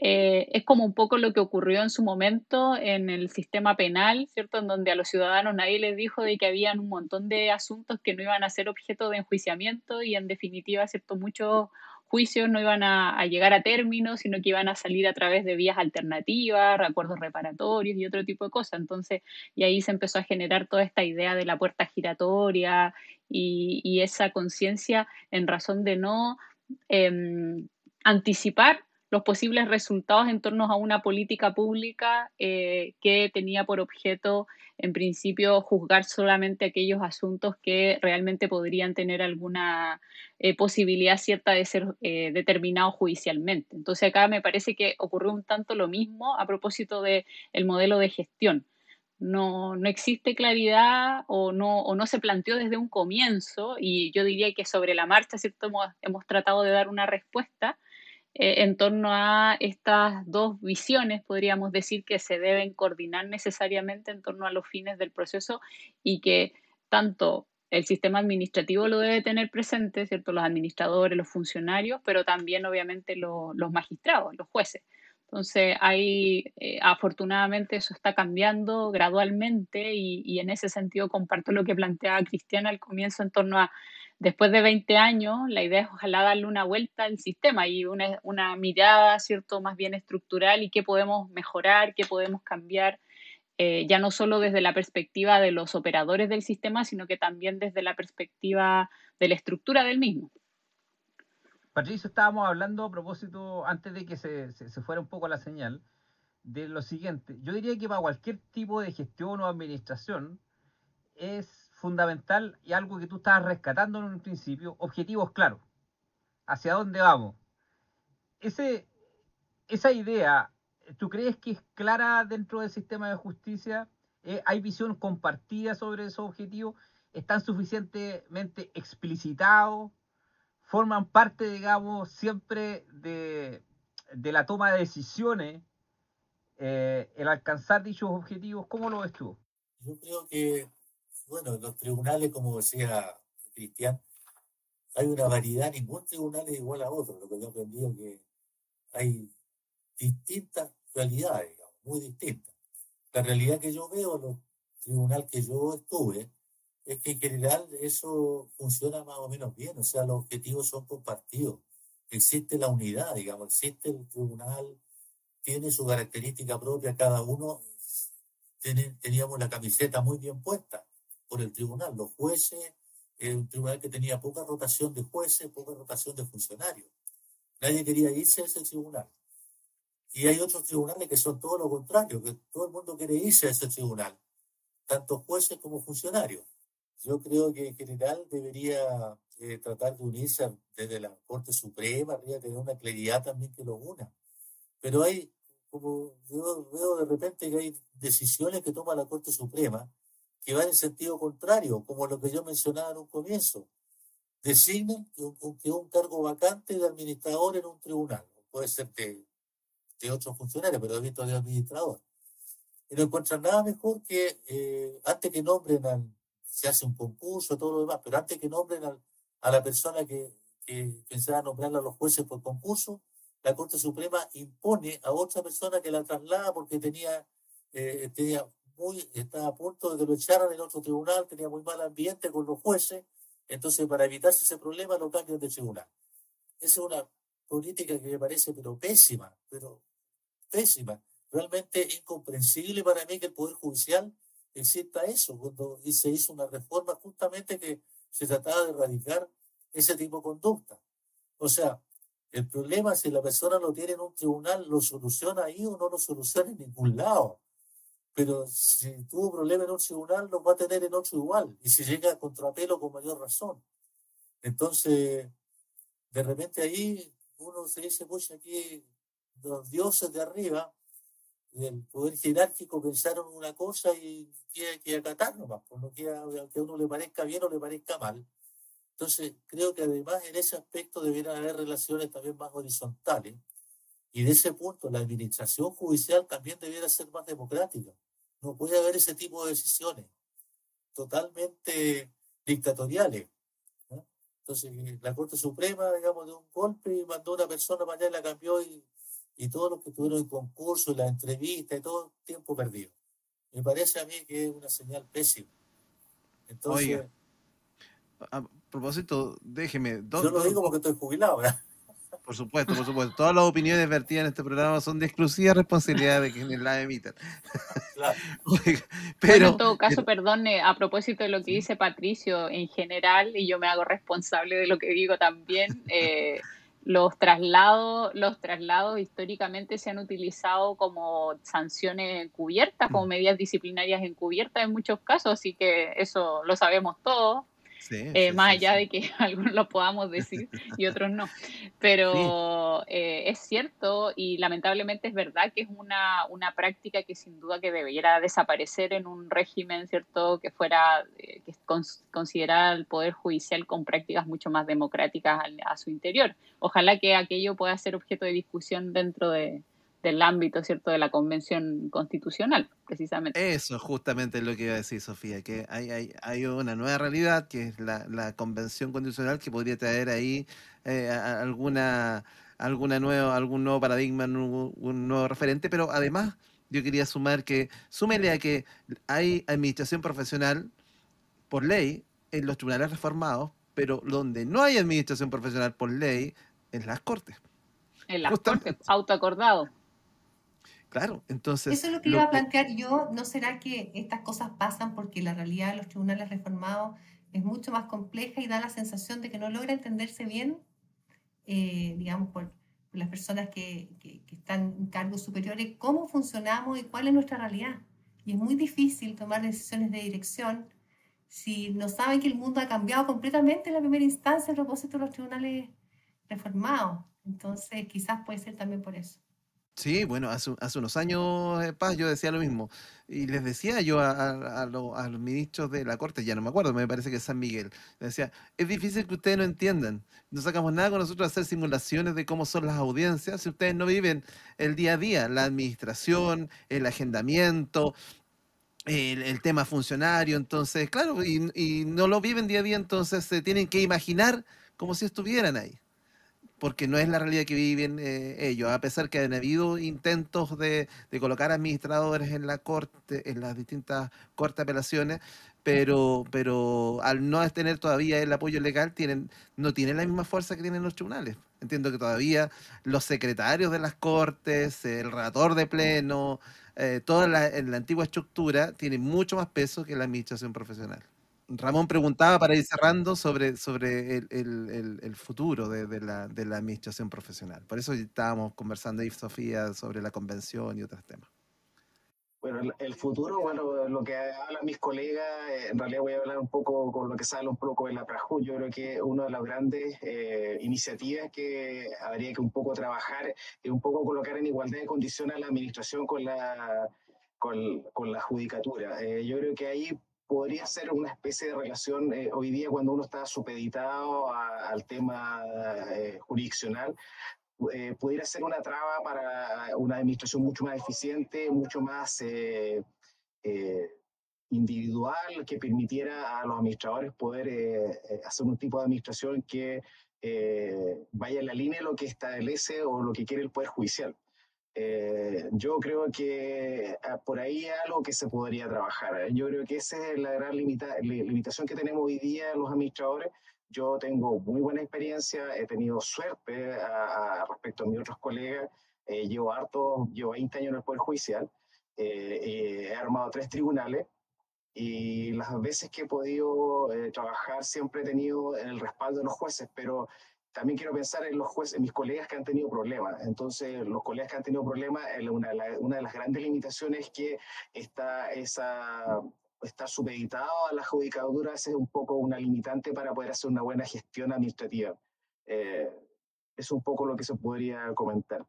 C: Eh, es como un poco lo que ocurrió en su momento en el sistema penal, ¿cierto? En donde a los ciudadanos nadie les dijo de que habían un montón de asuntos que no iban a ser objeto de enjuiciamiento y en definitiva, ¿cierto? Muchos juicios no iban a, llegar a término, sino que iban a salir a través de vías alternativas, acuerdos reparatorios y otro tipo de cosas. Entonces, y ahí se empezó a generar toda esta idea de la puerta giratoria y, esa conciencia en razón de no em, anticipar los posibles resultados en torno a una política pública eh, que tenía por objeto, en principio, juzgar solamente aquellos asuntos que realmente podrían tener alguna eh, posibilidad cierta de ser eh, determinados judicialmente. Entonces acá me parece que ocurrió un tanto lo mismo a propósito del modelo de gestión. No, no, existe claridad o no, o no se planteó desde un comienzo y yo diría que sobre la marcha, ¿cierto? hemos tratado de dar una respuesta, eh, en torno a estas dos visiones, podríamos decir, que se deben coordinar necesariamente en torno a los fines del proceso y que tanto el sistema administrativo lo debe tener presente, ¿cierto? Los administradores, los funcionarios, pero también obviamente los magistrados, los jueces. Entonces, ahí eh, afortunadamente eso está cambiando gradualmente y, y, en ese sentido comparto lo que planteaba Cristiana al comienzo en torno a después de 20 años, la idea es ojalá darle una vuelta al sistema y una, una mirada, ¿cierto?, más bien estructural y qué podemos mejorar, qué podemos cambiar, eh, ya no solo desde la perspectiva de los operadores del sistema, sino que también desde la perspectiva de la estructura del mismo.
D: Patricio, estábamos hablando a propósito, antes de que se, se, se fuera un poco la señal, de lo siguiente. Yo diría que para cualquier tipo de gestión o administración es fundamental y algo que tú estabas rescatando en un principio, objetivos claros. ¿Hacia dónde vamos? Esa idea, ¿tú crees que es clara dentro del sistema de justicia? Eh, ¿Hay visión compartida sobre esos objetivos? ¿Están suficientemente explicitados? ¿Forman parte, digamos, siempre de, de la toma de decisiones eh, el alcanzar dichos objetivos? ¿Cómo lo ves tú?
F: Yo creo que bueno, en los tribunales, como decía Cristian, hay una variedad, ningún tribunal es igual a otro. Lo que yo he aprendido que hay distintas realidades, digamos, muy distintas. La realidad que yo veo en los tribunales que yo estuve es que en general eso funciona más o menos bien, o sea, los objetivos son compartidos. Existe la unidad, digamos, existe el tribunal, tiene su característica propia, cada uno teníamos la camiseta muy bien puesta por el tribunal. Los jueces, es un tribunal que tenía poca rotación de jueces, poca rotación de funcionarios. Nadie quería irse a ese tribunal. Y hay otros tribunales que son todo lo contrario, que todo el mundo quiere irse a ese tribunal, tanto jueces como funcionarios. Yo creo que en general debería eh, tratar de unirse desde la Corte Suprema, debería tener una claridad también que los una. Pero hay, como yo veo de repente que hay decisiones que toma la Corte Suprema que va en sentido contrario, como lo que yo mencionaba en un comienzo. Designen que un, cargo vacante de administrador en un tribunal, puede ser de, de otros funcionarios, pero he visto de administrador. Y no encuentran nada mejor que eh, antes que nombren al, se hace un concurso, todo lo demás, pero antes que nombren a la persona que, que pensaba nombrarla a los jueces por concurso, la Corte Suprema impone a otra persona que la traslada porque tenía, eh, tenía muy, estaba a punto de que lo echaran en otro tribunal, tenía muy mal ambiente con los jueces, entonces para evitarse ese problema lo cambian de tribunal. Esa es una política que me parece pero pésima, pero pésima. Realmente incomprensible para mí que el Poder Judicial exista eso, cuando se hizo una reforma justamente que se trataba de erradicar ese tipo de conducta. O sea, el problema si la persona lo tiene en un tribunal, lo soluciona ahí o no lo soluciona en ningún lado pero si tuvo problema en un tribunal, lo va a tener en otro igual, y si llega a contrapelo con mayor razón. Entonces, de repente ahí uno se dice, pues aquí los dioses de arriba, del poder jerárquico, pensaron una cosa y quiere que acatar nomás, pues no quiere, aunque a uno le parezca bien o le parezca mal. Entonces, creo que además en ese aspecto deberían haber relaciones también más horizontales. Y de ese punto, la administración judicial también debiera ser más democrática. No puede haber ese tipo de decisiones totalmente dictatoriales. Entonces, la Corte Suprema, digamos, de un golpe mandó a una persona para allá y la cambió y, y todos los que tuvieron el concurso, la entrevista y todo, tiempo perdido. Me parece a mí que es una señal pésima. Entonces,
A: a propósito, déjeme.
F: yo lo digo porque estoy jubilado, ¿verdad?
A: Por supuesto, por supuesto. Todas las opiniones vertidas en este programa son de exclusiva responsabilidad de quienes la emiten.
C: Claro. pero, en todo caso, perdón, a propósito de lo que dice Patricio en general, y yo me hago responsable de lo que digo también, eh, los traslados, los traslados históricamente se han utilizado como sanciones encubiertas, como mm. medidas disciplinarias encubiertas en muchos casos, así que eso lo sabemos todos. Eh, más allá de que algunos lo podamos decir y otros no. Pero eh, es cierto y lamentablemente es verdad que es una, una práctica que sin duda que debería desaparecer en un régimen, ¿cierto? Que fuera, eh, que considerara el Poder Judicial con prácticas mucho más democráticas a su interior. Ojalá que aquello pueda ser objeto de discusión dentro de, del ámbito, ¿cierto?, de la Convención Constitucional, precisamente.
A: Eso justamente es lo que iba a decir Sofía, que hay, hay, hay una nueva realidad, que es la, la Convención Constitucional, que podría traer ahí eh, alguna, alguna nueva, algún nuevo paradigma, un, nuevo referente, pero además yo quería sumar que, súmele a que hay administración profesional por ley en los tribunales reformados, pero donde no hay administración profesional por ley, en las cortes.
C: En las cortes, autoacordado.
A: Claro, entonces...
B: Eso es lo que iba a plantear yo. ¿No será que estas cosas pasan porque la realidad de los tribunales reformados es mucho más compleja y da la sensación de que no logra entenderse bien, eh, digamos, por, las personas que, que, están en cargos superiores, cómo funcionamos y cuál es nuestra realidad? Y es muy difícil tomar decisiones de dirección si no saben que el mundo ha cambiado completamente en la primera instancia a propósito de los tribunales reformados. Entonces, quizás puede ser también por eso.
A: Sí, bueno, hace, hace unos años, eh, Paz, yo decía lo mismo. Y les decía yo a, los ministros de la Corte, ya no me acuerdo, me parece que es San Miguel, les decía, es difícil que ustedes no entiendan. No sacamos nada con nosotros hacer simulaciones de cómo son las audiencias si ustedes no viven el día a día, la administración, el agendamiento, el, tema funcionario. Entonces, claro, y, y no lo viven día a día, entonces se tienen que imaginar como si estuvieran ahí porque no es la realidad que viven eh, ellos, a pesar que han habido intentos de, colocar administradores en la corte, en las distintas cortes de apelaciones, pero, pero al no tener todavía el apoyo legal, tienen, no tienen la misma fuerza que tienen los tribunales. Entiendo que todavía los secretarios de las cortes, el relator de pleno, eh, toda la, la antigua estructura tiene mucho más peso que la administración profesional. Ramón preguntaba para ir cerrando sobre, sobre el, futuro de, la, administración profesional. Por eso estábamos conversando ahí, Sofía, sobre la convención y otros temas.
E: Bueno, el futuro, bueno, lo que hablan mis colegas, eh, en realidad voy a hablar un poco con lo que sale un poco de la PRAJU. Yo creo que una de las grandes eh, iniciativas que habría que un poco trabajar es un poco colocar en igualdad de condiciones a la administración con la, con, la judicatura. Eh, yo creo que ahí podría ser una especie de relación eh, hoy día cuando uno está supeditado al tema eh, jurisdiccional, eh, pudiera ser una traba para una administración mucho más eficiente, mucho más individual, que permitiera a los administradores poder hacer un tipo de administración que vaya en la línea de lo que establece o lo que quiere el Poder Judicial. Eh, yo creo que ah, por ahí es algo que se podría trabajar. Yo creo que esa es la gran limitación que tenemos hoy día los administradores. Yo tengo muy buena experiencia, he tenido suerte respecto a mis otros colegas. Eh, llevo harto, llevo 20 años en el Poder Judicial. Eh, he armado tres tribunales y las veces que he podido trabajar siempre he tenido el respaldo de los jueces, pero también quiero pensar en los jueces, en mis colegas que han tenido problemas. Entonces, los colegas que han tenido problemas, una, una de las grandes limitaciones es que está esa estar supeditado a la judicatura es un poco una limitante para poder hacer una buena gestión administrativa. Eh, es un poco lo que se podría comentar.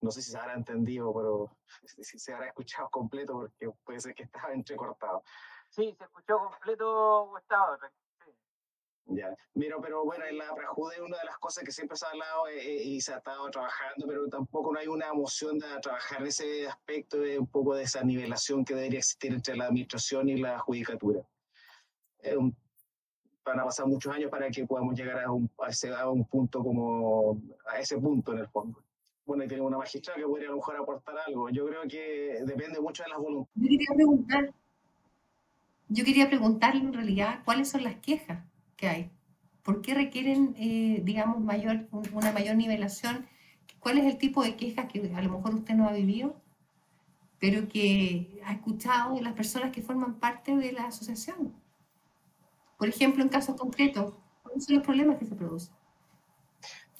E: No sé si se habrá entendido, pero si se habrá escuchado completo, porque puede ser que estaba entrecortado.
D: Sí, se escuchó completo, Gustavo.
E: Ya, mira, pero bueno, en la prejude una de las cosas que siempre se ha hablado eh, eh, y se ha estado trabajando, pero tampoco no hay una emoción de trabajar ese aspecto de un poco de esa nivelación que debería existir entre la administración y la judicatura. van a pasar muchos años para que podamos llegar a un, a ese, a un punto como, a ese punto en el fondo. Bueno, y tenemos una magistrada que podría a lo mejor aportar algo. Yo creo que depende mucho de las voluntades.
B: Yo quería preguntar, yo quería preguntarle en realidad cuáles son las quejas hay. ¿Por qué requieren, eh, digamos, mayor, una mayor nivelación? ¿Cuál es el tipo de quejas que a lo mejor usted no ha vivido, pero que ha escuchado de las personas que forman parte de la asociación? Por ejemplo, en casos concretos, ¿cuáles son los problemas que se producen?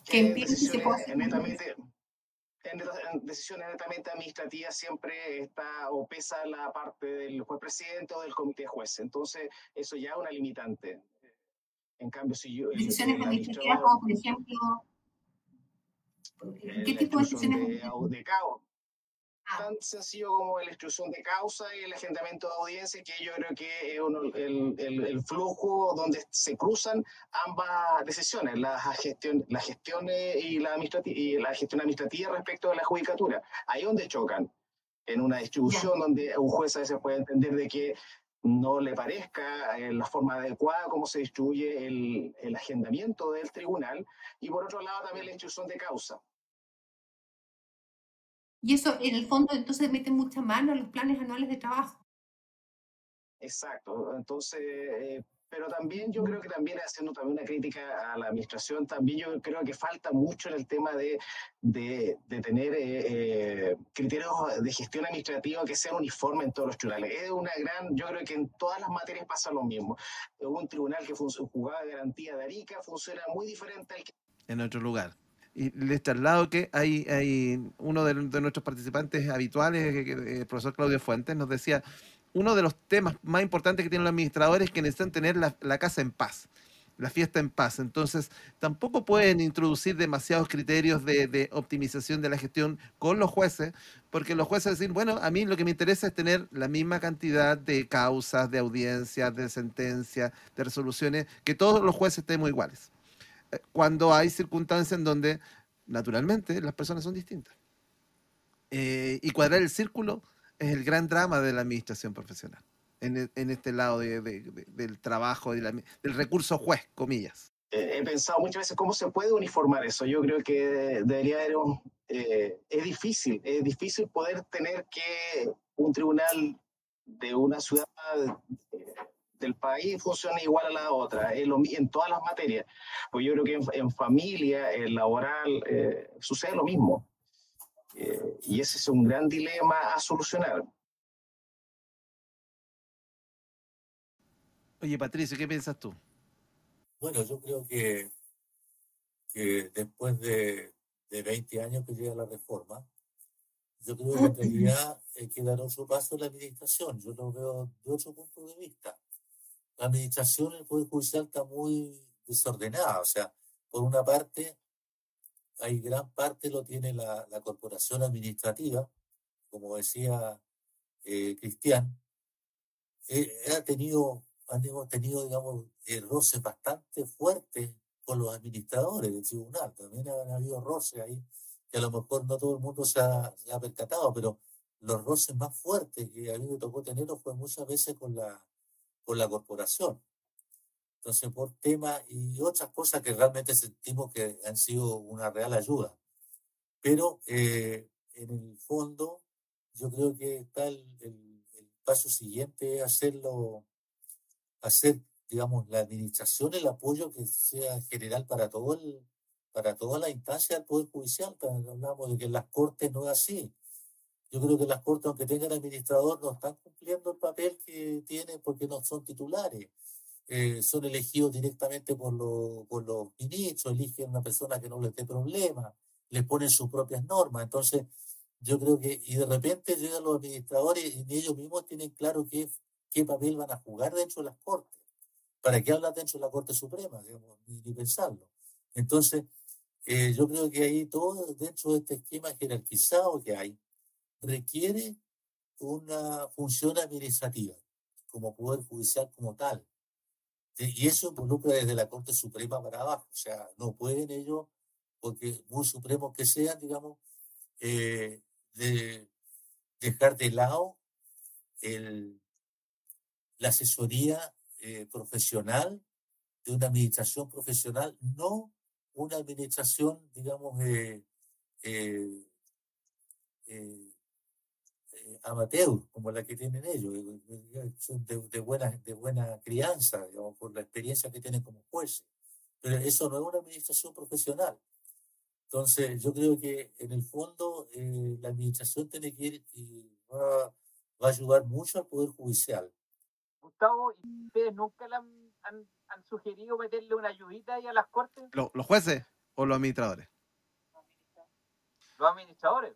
E: Que que se puede hacer en decisiones netamente administrativas siempre está o pesa la parte del juez presidente o del comité juez. Entonces, eso ya es una limitante. En cambio, si yo...
B: Decisiones administrativas como, por ejemplo... ¿Qué tipo de decisiones?
E: De, de caos tan sencillo como la instrucción de causa y el agendamiento de audiencia, que yo creo que es el, el, el, flujo donde se cruzan ambas decisiones, la gestión, la gestión y la, y la gestión administrativa respecto de la judicatura. Ahí donde chocan, en una distribución donde un juez a veces puede entender de que no le parezca en la forma adecuada cómo se distribuye el, el agendamiento del tribunal, y por otro lado también la instrucción de causa
B: y eso, en el fondo, entonces mete mucha mano en los planes anuales de trabajo.
E: Exacto. Entonces, eh, pero también yo creo que también haciendo también una crítica a la administración, también yo creo que falta mucho en el tema de, de, tener eh, eh, criterios de gestión administrativa que sean uniformes en todos los tribunales. Es una gran, yo creo que en todas las materias pasa lo mismo. Un tribunal que jugaba de garantía de Arica funciona muy diferente al que...
A: En otro lugar. Y les traslado que hay, hay uno de, nuestros participantes habituales, el profesor Claudio Fuentes, nos decía, uno de los temas más importantes que tienen los administradores es que necesitan tener la, casa en paz la fiesta en paz. Entonces, tampoco pueden introducir demasiados criterios de, optimización de la gestión con los jueces, porque los jueces dicen, bueno, a mí lo que me interesa es tener la misma cantidad de causas, de audiencias, de sentencias, de resoluciones, que todos los jueces estemos iguales cuando hay circunstancias en donde, naturalmente, las personas son distintas. Eh, y cuadrar el círculo es el gran drama de la administración profesional, en, e, este lado del trabajo, del recurso juez, comillas.
E: he pensado muchas veces cómo se puede uniformar eso. Yo creo que debería haber un... Eh, es difícil, es difícil poder tener que un tribunal de una ciudad del país funciona igual a la otra, en todas las materias. Pues yo creo que en, familia, en laboral, eh, sucede lo mismo. Eh, y ese es un gran dilema a solucionar.
A: Oye, Patricio, ¿qué piensas tú?
F: Bueno, yo creo que, que después de, de 20 años que llega la reforma, yo creo que en realidad eh, quedará su paso la administración. Yo lo veo de otro punto de vista la administración del Poder Judicial está muy desordenada. O sea, por una parte, hay gran parte lo tiene la, la corporación administrativa, como decía eh, Cristian, eh, ha tenido, han tenido, digamos, eh, roces bastante fuertes con los administradores del tribunal. También han habido roces ahí, que a lo mejor no todo el mundo se ha, se ha percatado, pero los roces más fuertes que a mí me tocó tener fue muchas veces con la con la corporación. Entonces, por temas y otras cosas que realmente sentimos que han sido una real ayuda. Pero eh, en el fondo, yo creo que está el, paso siguiente es hacerlo, hacer, digamos, la administración, el apoyo que sea general para todo el, para toda la instancia del Poder Judicial. Hablamos de que las Cortes no es así. Yo creo que las cortes, aunque tengan administrador, no están cumpliendo el papel que tienen porque no son titulares. Eh, son elegidos directamente por, por los ministros, eligen una persona que no les dé problema, les ponen sus propias normas. Entonces, yo creo que, y de repente llegan los administradores y ellos mismos tienen claro qué, qué papel van a jugar dentro de las cortes. ¿Para qué hablar dentro de la Corte Suprema? Digamos, ni, pensarlo. Entonces, eh, yo creo que ahí todo dentro de este esquema jerarquizado que hay, requiere una función administrativa, como Poder Judicial como tal. Y eso involucra desde la Corte Suprema para abajo. O sea, no pueden ellos, porque muy supremos que sean, digamos, eh, de dejar de lado la asesoría eh, profesional de una administración profesional, no una administración, digamos, eh, eh, eh, amateur como la que tienen ellos, son de, buena, de buena crianza, digamos, por la experiencia que tienen como jueces. Pero eso no es una administración profesional. Entonces, yo creo que en el fondo eh, la administración tiene que ir y va, va, a ayudar mucho al Poder Judicial.
D: Gustavo, ¿y ustedes nunca le han, han, sugerido meterle una ayudita ahí a las cortes?
A: ¿Los jueces o los administradores?
D: Los administradores.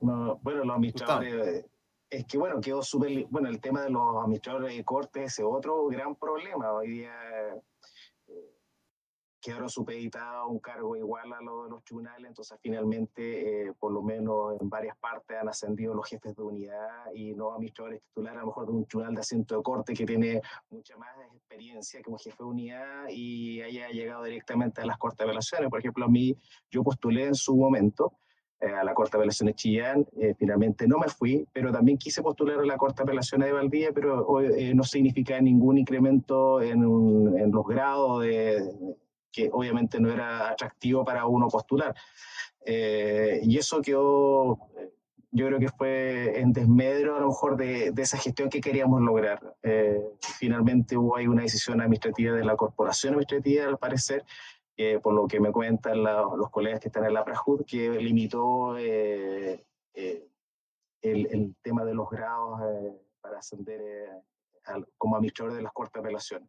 E: No, bueno, los administradores, es que bueno, quedó súper, bueno, el tema de los administradores de corte es otro gran problema. Hoy día, eh, quedaron supeditados a un cargo igual a lo de los tribunales, entonces finalmente, eh, por lo menos en varias partes han ascendido los jefes de unidad y no administradores titulares, a lo mejor de un tribunal de asiento de corte que tiene mucha más experiencia como jefe de unidad y haya llegado directamente a las cortes de apelaciones. Por ejemplo, a mí, yo postulé en su momento eh, a la Corte de Apelaciones Chillán, eh, finalmente no me fui, pero también quise postular a la Corte de Apelaciones de Valdivia, pero no significa ningún incremento en, en los grados de que obviamente no era atractivo para uno postular. Eh, y eso quedó, yo creo que fue en desmedro a lo mejor de, de esa gestión que queríamos lograr. Eh, finalmente hubo ahí una decisión administrativa de la corporación administrativa, al parecer, por lo que me cuentan los colegas que están en la PRAJUD, que limitó eh, el, el, tema de los grados para ascender como administrador de las cortes de apelaciones.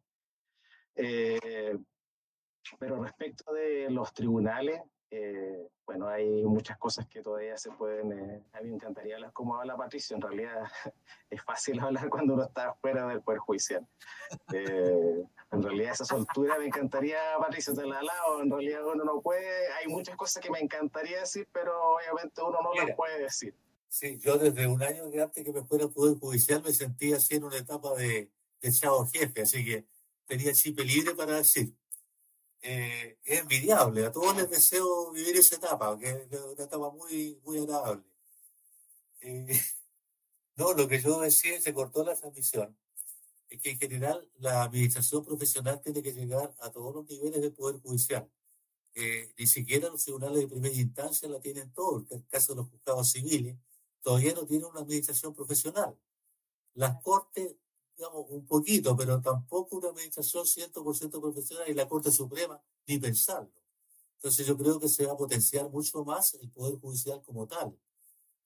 E: Pero respecto de los tribunales, eh, bueno, hay muchas cosas que todavía se pueden, eh, a mí me encantaría hablar como habla Patricio, en realidad es fácil hablar cuando uno está fuera del Poder Judicial. Eh, en realidad esa soltura me encantaría, Patricio, te la lado, en realidad uno no puede, hay muchas cosas que me encantaría decir, pero obviamente uno no las puede decir.
F: Sí, yo desde un año antes que me fuera al Poder Judicial me sentía así en una etapa de, de chavo jefe, así que tenía chip libre para decir eh, es envidiable. A todos les deseo vivir esa etapa, que es una etapa muy, muy agradable. Eh, no, lo que yo decía, se cortó la transmisión, es que en general la administración profesional tiene que llegar a todos los niveles del Poder Judicial. Eh, ni siquiera los tribunales de primera instancia la tienen todos. En el caso de los juzgados civiles, todavía no tienen una administración profesional. Las cortes digamos, un poquito, pero tampoco una administración 100% profesional y la Corte Suprema, ni pensarlo. Entonces yo creo que se va a potenciar mucho más el Poder Judicial como tal,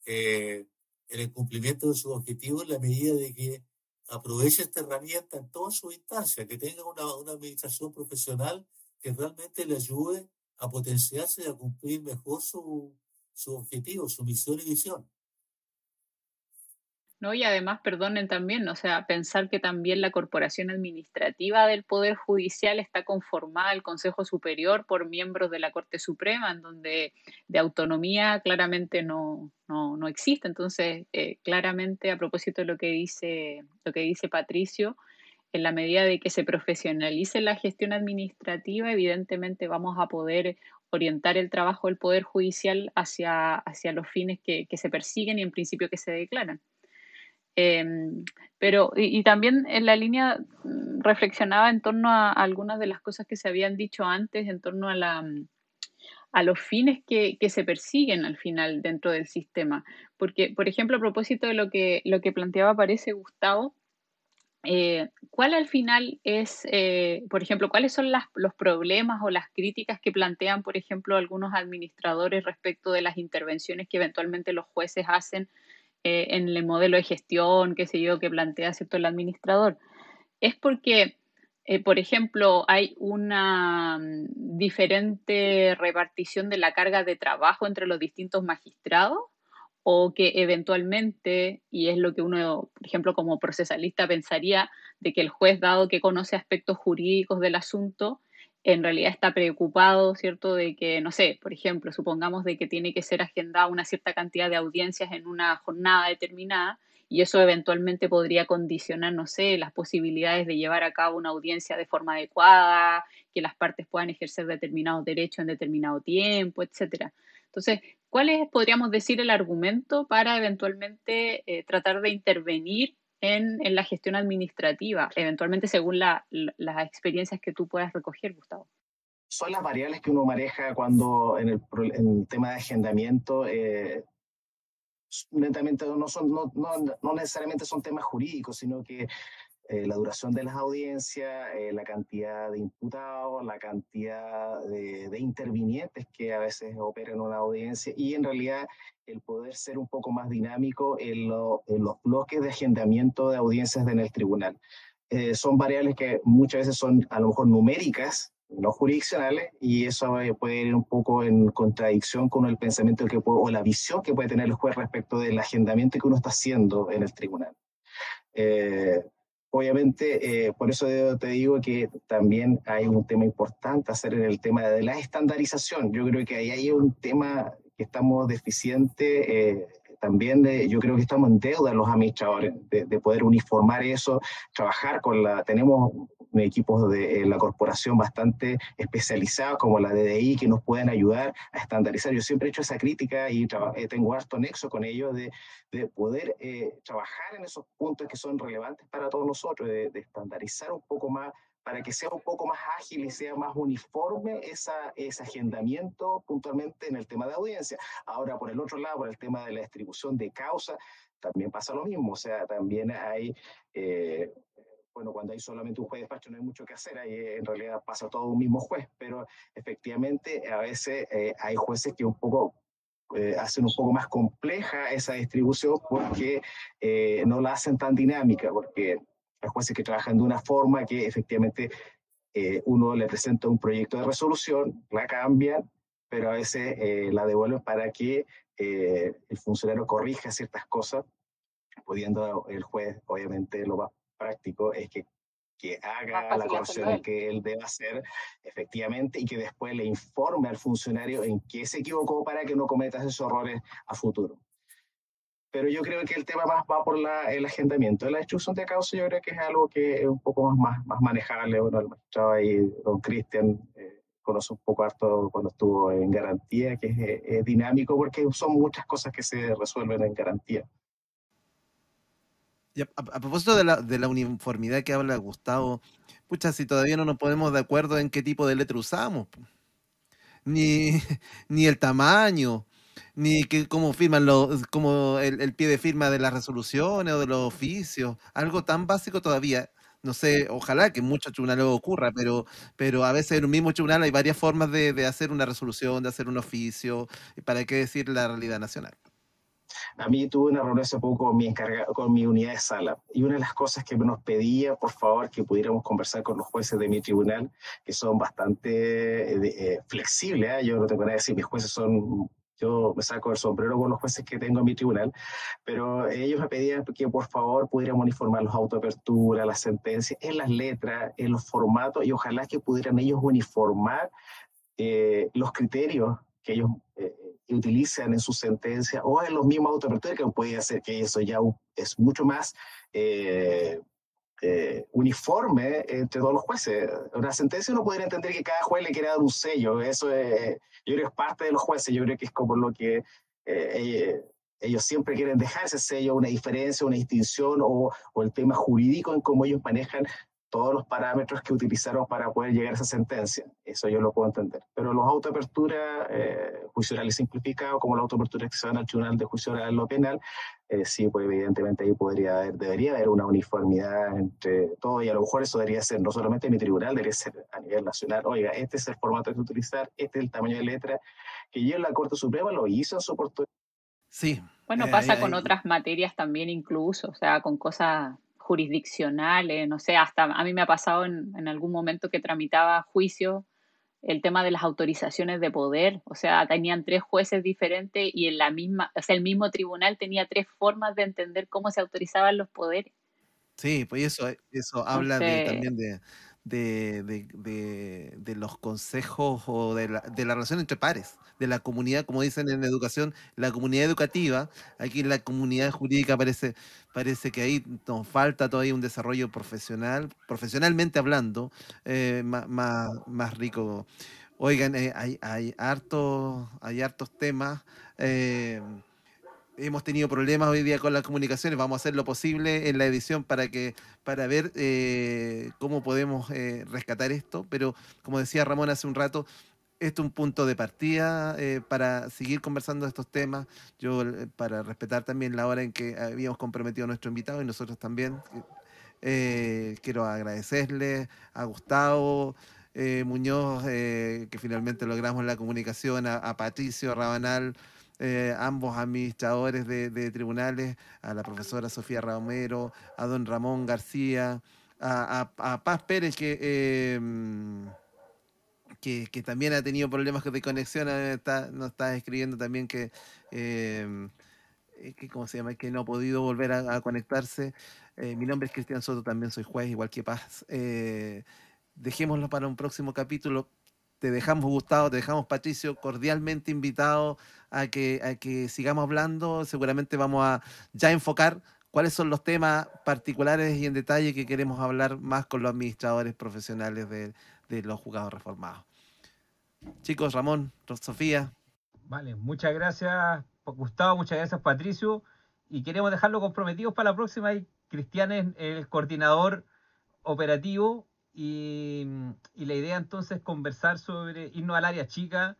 F: eh, en el cumplimiento de sus objetivos en la medida de que aproveche esta herramienta en todas sus instancias, que tenga una, una administración profesional que realmente le ayude a potenciarse y a cumplir mejor su, su objetivo, su misión y visión.
C: ¿No? Y además, perdonen también, o sea, pensar que también la corporación administrativa del Poder Judicial está conformada el Consejo Superior por miembros de la Corte Suprema, en donde de autonomía claramente no, no, existe. Entonces, eh, claramente, a propósito de lo que dice, lo que dice Patricio, en la medida de que se profesionalice la gestión administrativa, evidentemente vamos a poder orientar el trabajo del Poder Judicial hacia, hacia los fines que, que se persiguen y en principio que se declaran. Em, pero, y, también en la línea mm, reflexionaba en torno a, algunas de las cosas que se habían dicho antes, en torno a, la, mm, a los fines que, que, se persiguen al final dentro del sistema. Porque, por ejemplo, a propósito de lo que, lo que planteaba, parece Gustavo, eh, ¿cuál al final es, eh, por ejemplo, cuáles son las, los problemas o las críticas que plantean, por ejemplo, algunos administradores respecto de las intervenciones que eventualmente los jueces hacen eh, en el modelo de gestión, qué sé yo, que plantea ¿cierto? el administrador, es porque, eh, por ejemplo, hay una mm, diferente repartición de la carga de trabajo entre los distintos magistrados o que eventualmente, y es lo que uno, por ejemplo, como procesalista pensaría, de que el juez, dado que conoce aspectos jurídicos del asunto, en realidad está preocupado, ¿cierto?, de que, no sé, por ejemplo, supongamos de que tiene que ser agendada una cierta cantidad de audiencias en una jornada determinada y eso eventualmente podría condicionar, no sé, las posibilidades de llevar a cabo una audiencia de forma adecuada, que las partes puedan ejercer determinados derechos en determinado tiempo, etcétera. Entonces, ¿cuál es, podríamos decir, el argumento para eventualmente eh, tratar de intervenir en, la gestión administrativa, eventualmente según las experiencias que tú puedas recoger, Gustavo?
E: Son las variables que uno maneja cuando en el, tema de agendamiento, eh, netamente no, son, no, no necesariamente son temas jurídicos, sino que eh, la duración de las audiencias, eh, la cantidad de imputados, la cantidad de, intervinientes que a veces operan en una audiencia y en realidad el poder ser un poco más dinámico en, los bloques de agendamiento de audiencias en el tribunal. Eh, son variables que muchas veces son a lo mejor numéricas, no jurisdiccionales, y eso puede ir un poco en contradicción con el pensamiento que o la visión que puede tener el juez respecto del agendamiento que uno está haciendo en el tribunal. Obviamente, eh, por eso te digo que también hay un tema importante hacer en el tema de la estandarización. Yo creo que ahí hay un tema que estamos deficientes. Eh, también yo creo que estamos en deuda los administradores de, de, poder uniformar eso, trabajar con la, tenemos equipos de la corporación bastante especializados como la DDI que nos pueden ayudar a estandarizar. Yo siempre he hecho esa crítica y eh, tengo harto nexo con ellos de, de poder eh, trabajar en esos puntos que son relevantes para todos nosotros, de estandarizar un poco más para que sea un poco más ágil y sea más uniforme ese agendamiento puntualmente en el tema de audiencia. Ahora, por el otro lado, por el tema de la distribución de causa, también pasa lo mismo, o sea, también hay, eh, bueno, cuando hay solamente un juez de despacho no hay mucho que hacer, ahí en realidad pasa todo un mismo juez, pero efectivamente a veces eh, hay jueces que un poco eh, hacen un poco más compleja esa distribución porque no la hacen tan dinámica, porque hay jueces que trabajan de una forma que efectivamente eh, uno le presenta un proyecto de resolución, la cambian, pero a veces eh, la devuelven para que eh, el funcionario corrija ciertas cosas, pudiendo el juez, obviamente lo más práctico es que, que haga la corrección que él debe hacer efectivamente y que después le informe al funcionario en qué se equivocó para que no cometa esos errores a futuro pero yo creo que el tema más va por la, el agendamiento. La instrucción de causa yo creo que es algo que es un poco más, más, manejable. Bueno, el magistrado ahí, don Cristian, eh, conoce un poco harto cuando estuvo en garantía, que es, dinámico porque son muchas cosas que se resuelven en garantía.
A: A, propósito de la, de la uniformidad que habla Gustavo, pucha, si todavía no nos ponemos de acuerdo en qué tipo de letra usamos, ni, ni el tamaño, ni que cómo firman los, como el, pie de firma de las resoluciones o de los oficios, algo tan básico todavía. No sé, ojalá que en muchos tribunales ocurra, pero, pero a veces en un mismo tribunal hay varias formas de, de hacer una resolución, de hacer un oficio, para qué decir la realidad nacional.
E: A mí tuve una reunión hace poco con mi, encarga, con mi unidad de sala y una de las cosas que nos pedía, por favor, que pudiéramos conversar con los jueces de mi tribunal, que son bastante eh, eh flexibles. ¿eh? Yo no tengo nada que decir, mis jueces son yo me saco el sombrero con los jueces que tengo en mi tribunal, pero ellos me pedían que por favor pudiéramos uniformar los autoaperturas, las sentencias, en las letras, en los formatos, y ojalá que pudieran ellos uniformar eh, los criterios que ellos eh, utilizan en su sentencia o en los mismos autoaperturas, que puede hacer que eso ya es mucho más... Eh, eh, uniforme entre todos los jueces. Una sentencia uno podría entender que cada juez le quiere dar un sello, eso es, yo creo es parte de los jueces, yo creo que es como lo que eh, ellos siempre quieren dejar ese sello, una diferencia, una distinción o, el tema jurídico en cómo ellos manejan todos los parámetros que utilizaron para poder llegar a esa sentencia. Eso yo lo puedo entender. Pero los autoaperturas, eh, juicio oral y simplificado, como la autoapertura que se van al Tribunal de Juicio Oral lo Penal, eh, sí, pues evidentemente ahí podría haber, debería haber una uniformidad entre todo y a lo mejor eso debería ser no solamente en mi tribunal, debería ser a nivel nacional. Oiga, este es el formato que utilizar, este es el tamaño de letra, que yo en la Corte Suprema lo hizo en su oportunidad.
A: Sí.
C: Bueno, pasa con otras materias también incluso, o sea, con cosas jurisdiccionales, no sé, hasta a mí me ha pasado en, en algún momento que tramitaba juicio el tema de las autorizaciones de poder, o sea, tenían tres jueces diferentes y en la misma, o sea, el mismo tribunal tenía tres formas de entender cómo se autorizaban los poderes.
A: Sí, pues eso, eso habla de, también de, de, de, de, los consejos o de la, de la relación entre pares, de la comunidad, como dicen en educación, la comunidad educativa, aquí en la comunidad jurídica parece, parece que ahí nos falta todavía un desarrollo profesional, profesionalmente hablando, eh, más, más, más, rico. Oigan, eh, hay, hay, hartos, hay hartos temas. Eh, hemos tenido problemas hoy día con las comunicaciones, vamos a hacer lo posible en la edición para que para ver eh, cómo podemos eh, rescatar esto, pero como decía Ramón hace un rato, esto es un punto de partida eh, para seguir conversando de estos temas, yo para respetar también la hora en que habíamos comprometido a nuestro invitado y nosotros también. Quiero agradecerle a Gustavo Muñoz, que finalmente logramos la comunicación, a, a Patricio Rabanal, eh, ambos administradores de, tribunales, a la profesora Sofía Romero, a don Ramón García, a, Paz Pérez, que, eh, que, que, también ha tenido problemas de conexión, está, nos está escribiendo también que... Eh, eh, ¿cómo se llama? que no ha podido volver a, conectarse. Eh, mi nombre es Cristian Soto, también soy juez, igual que Paz. Eh, dejémoslo para un próximo capítulo. Te dejamos, Gustavo, te dejamos, Patricio, cordialmente invitado a que, a que sigamos hablando. Seguramente vamos a ya enfocar cuáles son los temas particulares y en detalle que queremos hablar más con los administradores profesionales de, de los juzgados reformados. Chicos, Ramón, Sofía.
D: Vale, muchas gracias Gustavo, muchas gracias Patricio. Y queremos dejarlo comprometidos para la próxima. Cristian es el coordinador operativo y, y, la idea entonces es conversar sobre irnos al área chica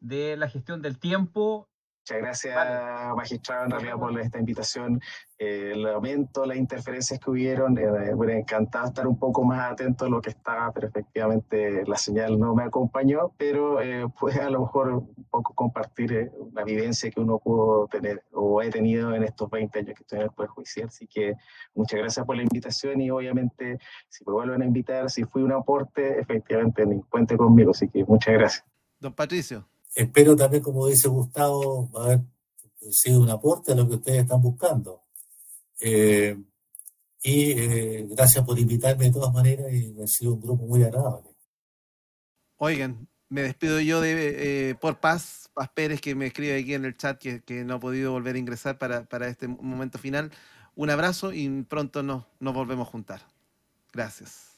D: de la gestión del tiempo
E: Muchas gracias, magistrado, en realidad por esta invitación. Eh, lamento las interferencias que hubieron. Eh, bueno, encantado estar un poco más atento a lo que estaba, pero efectivamente la señal no me acompañó. Pero eh, pues a lo mejor un poco compartir eh, la vivencia que uno pudo tener o he tenido en estos 20 años que estoy en el Poder Judicial. Así que muchas gracias por la invitación y obviamente si me vuelven a invitar, si fui un aporte, efectivamente cuente conmigo. Así que muchas gracias.
A: Don Patricio.
F: Espero también, como dice Gustavo, haber sido un aporte a lo que ustedes están buscando. Eh, y eh, gracias por invitarme de todas maneras y ha sido un grupo muy agradable.
A: Oigan, me despido yo de eh, por Paz, Paz Pérez, que me escribe aquí en el chat que, que no ha podido volver a ingresar para, para, este momento final. Un abrazo y pronto nos, nos volvemos a juntar. Gracias.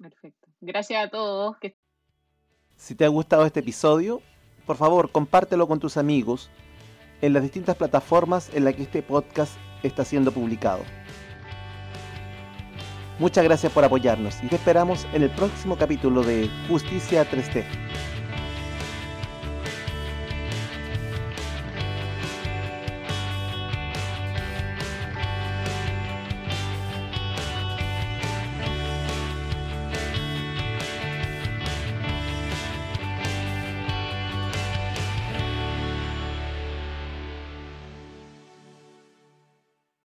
C: Perfecto. Gracias a todos.
A: Si te ha gustado este episodio, por favor, compártelo con tus amigos en las distintas plataformas en las que este podcast está siendo publicado. Muchas gracias por apoyarnos y te esperamos en el próximo capítulo de Justicia 3T.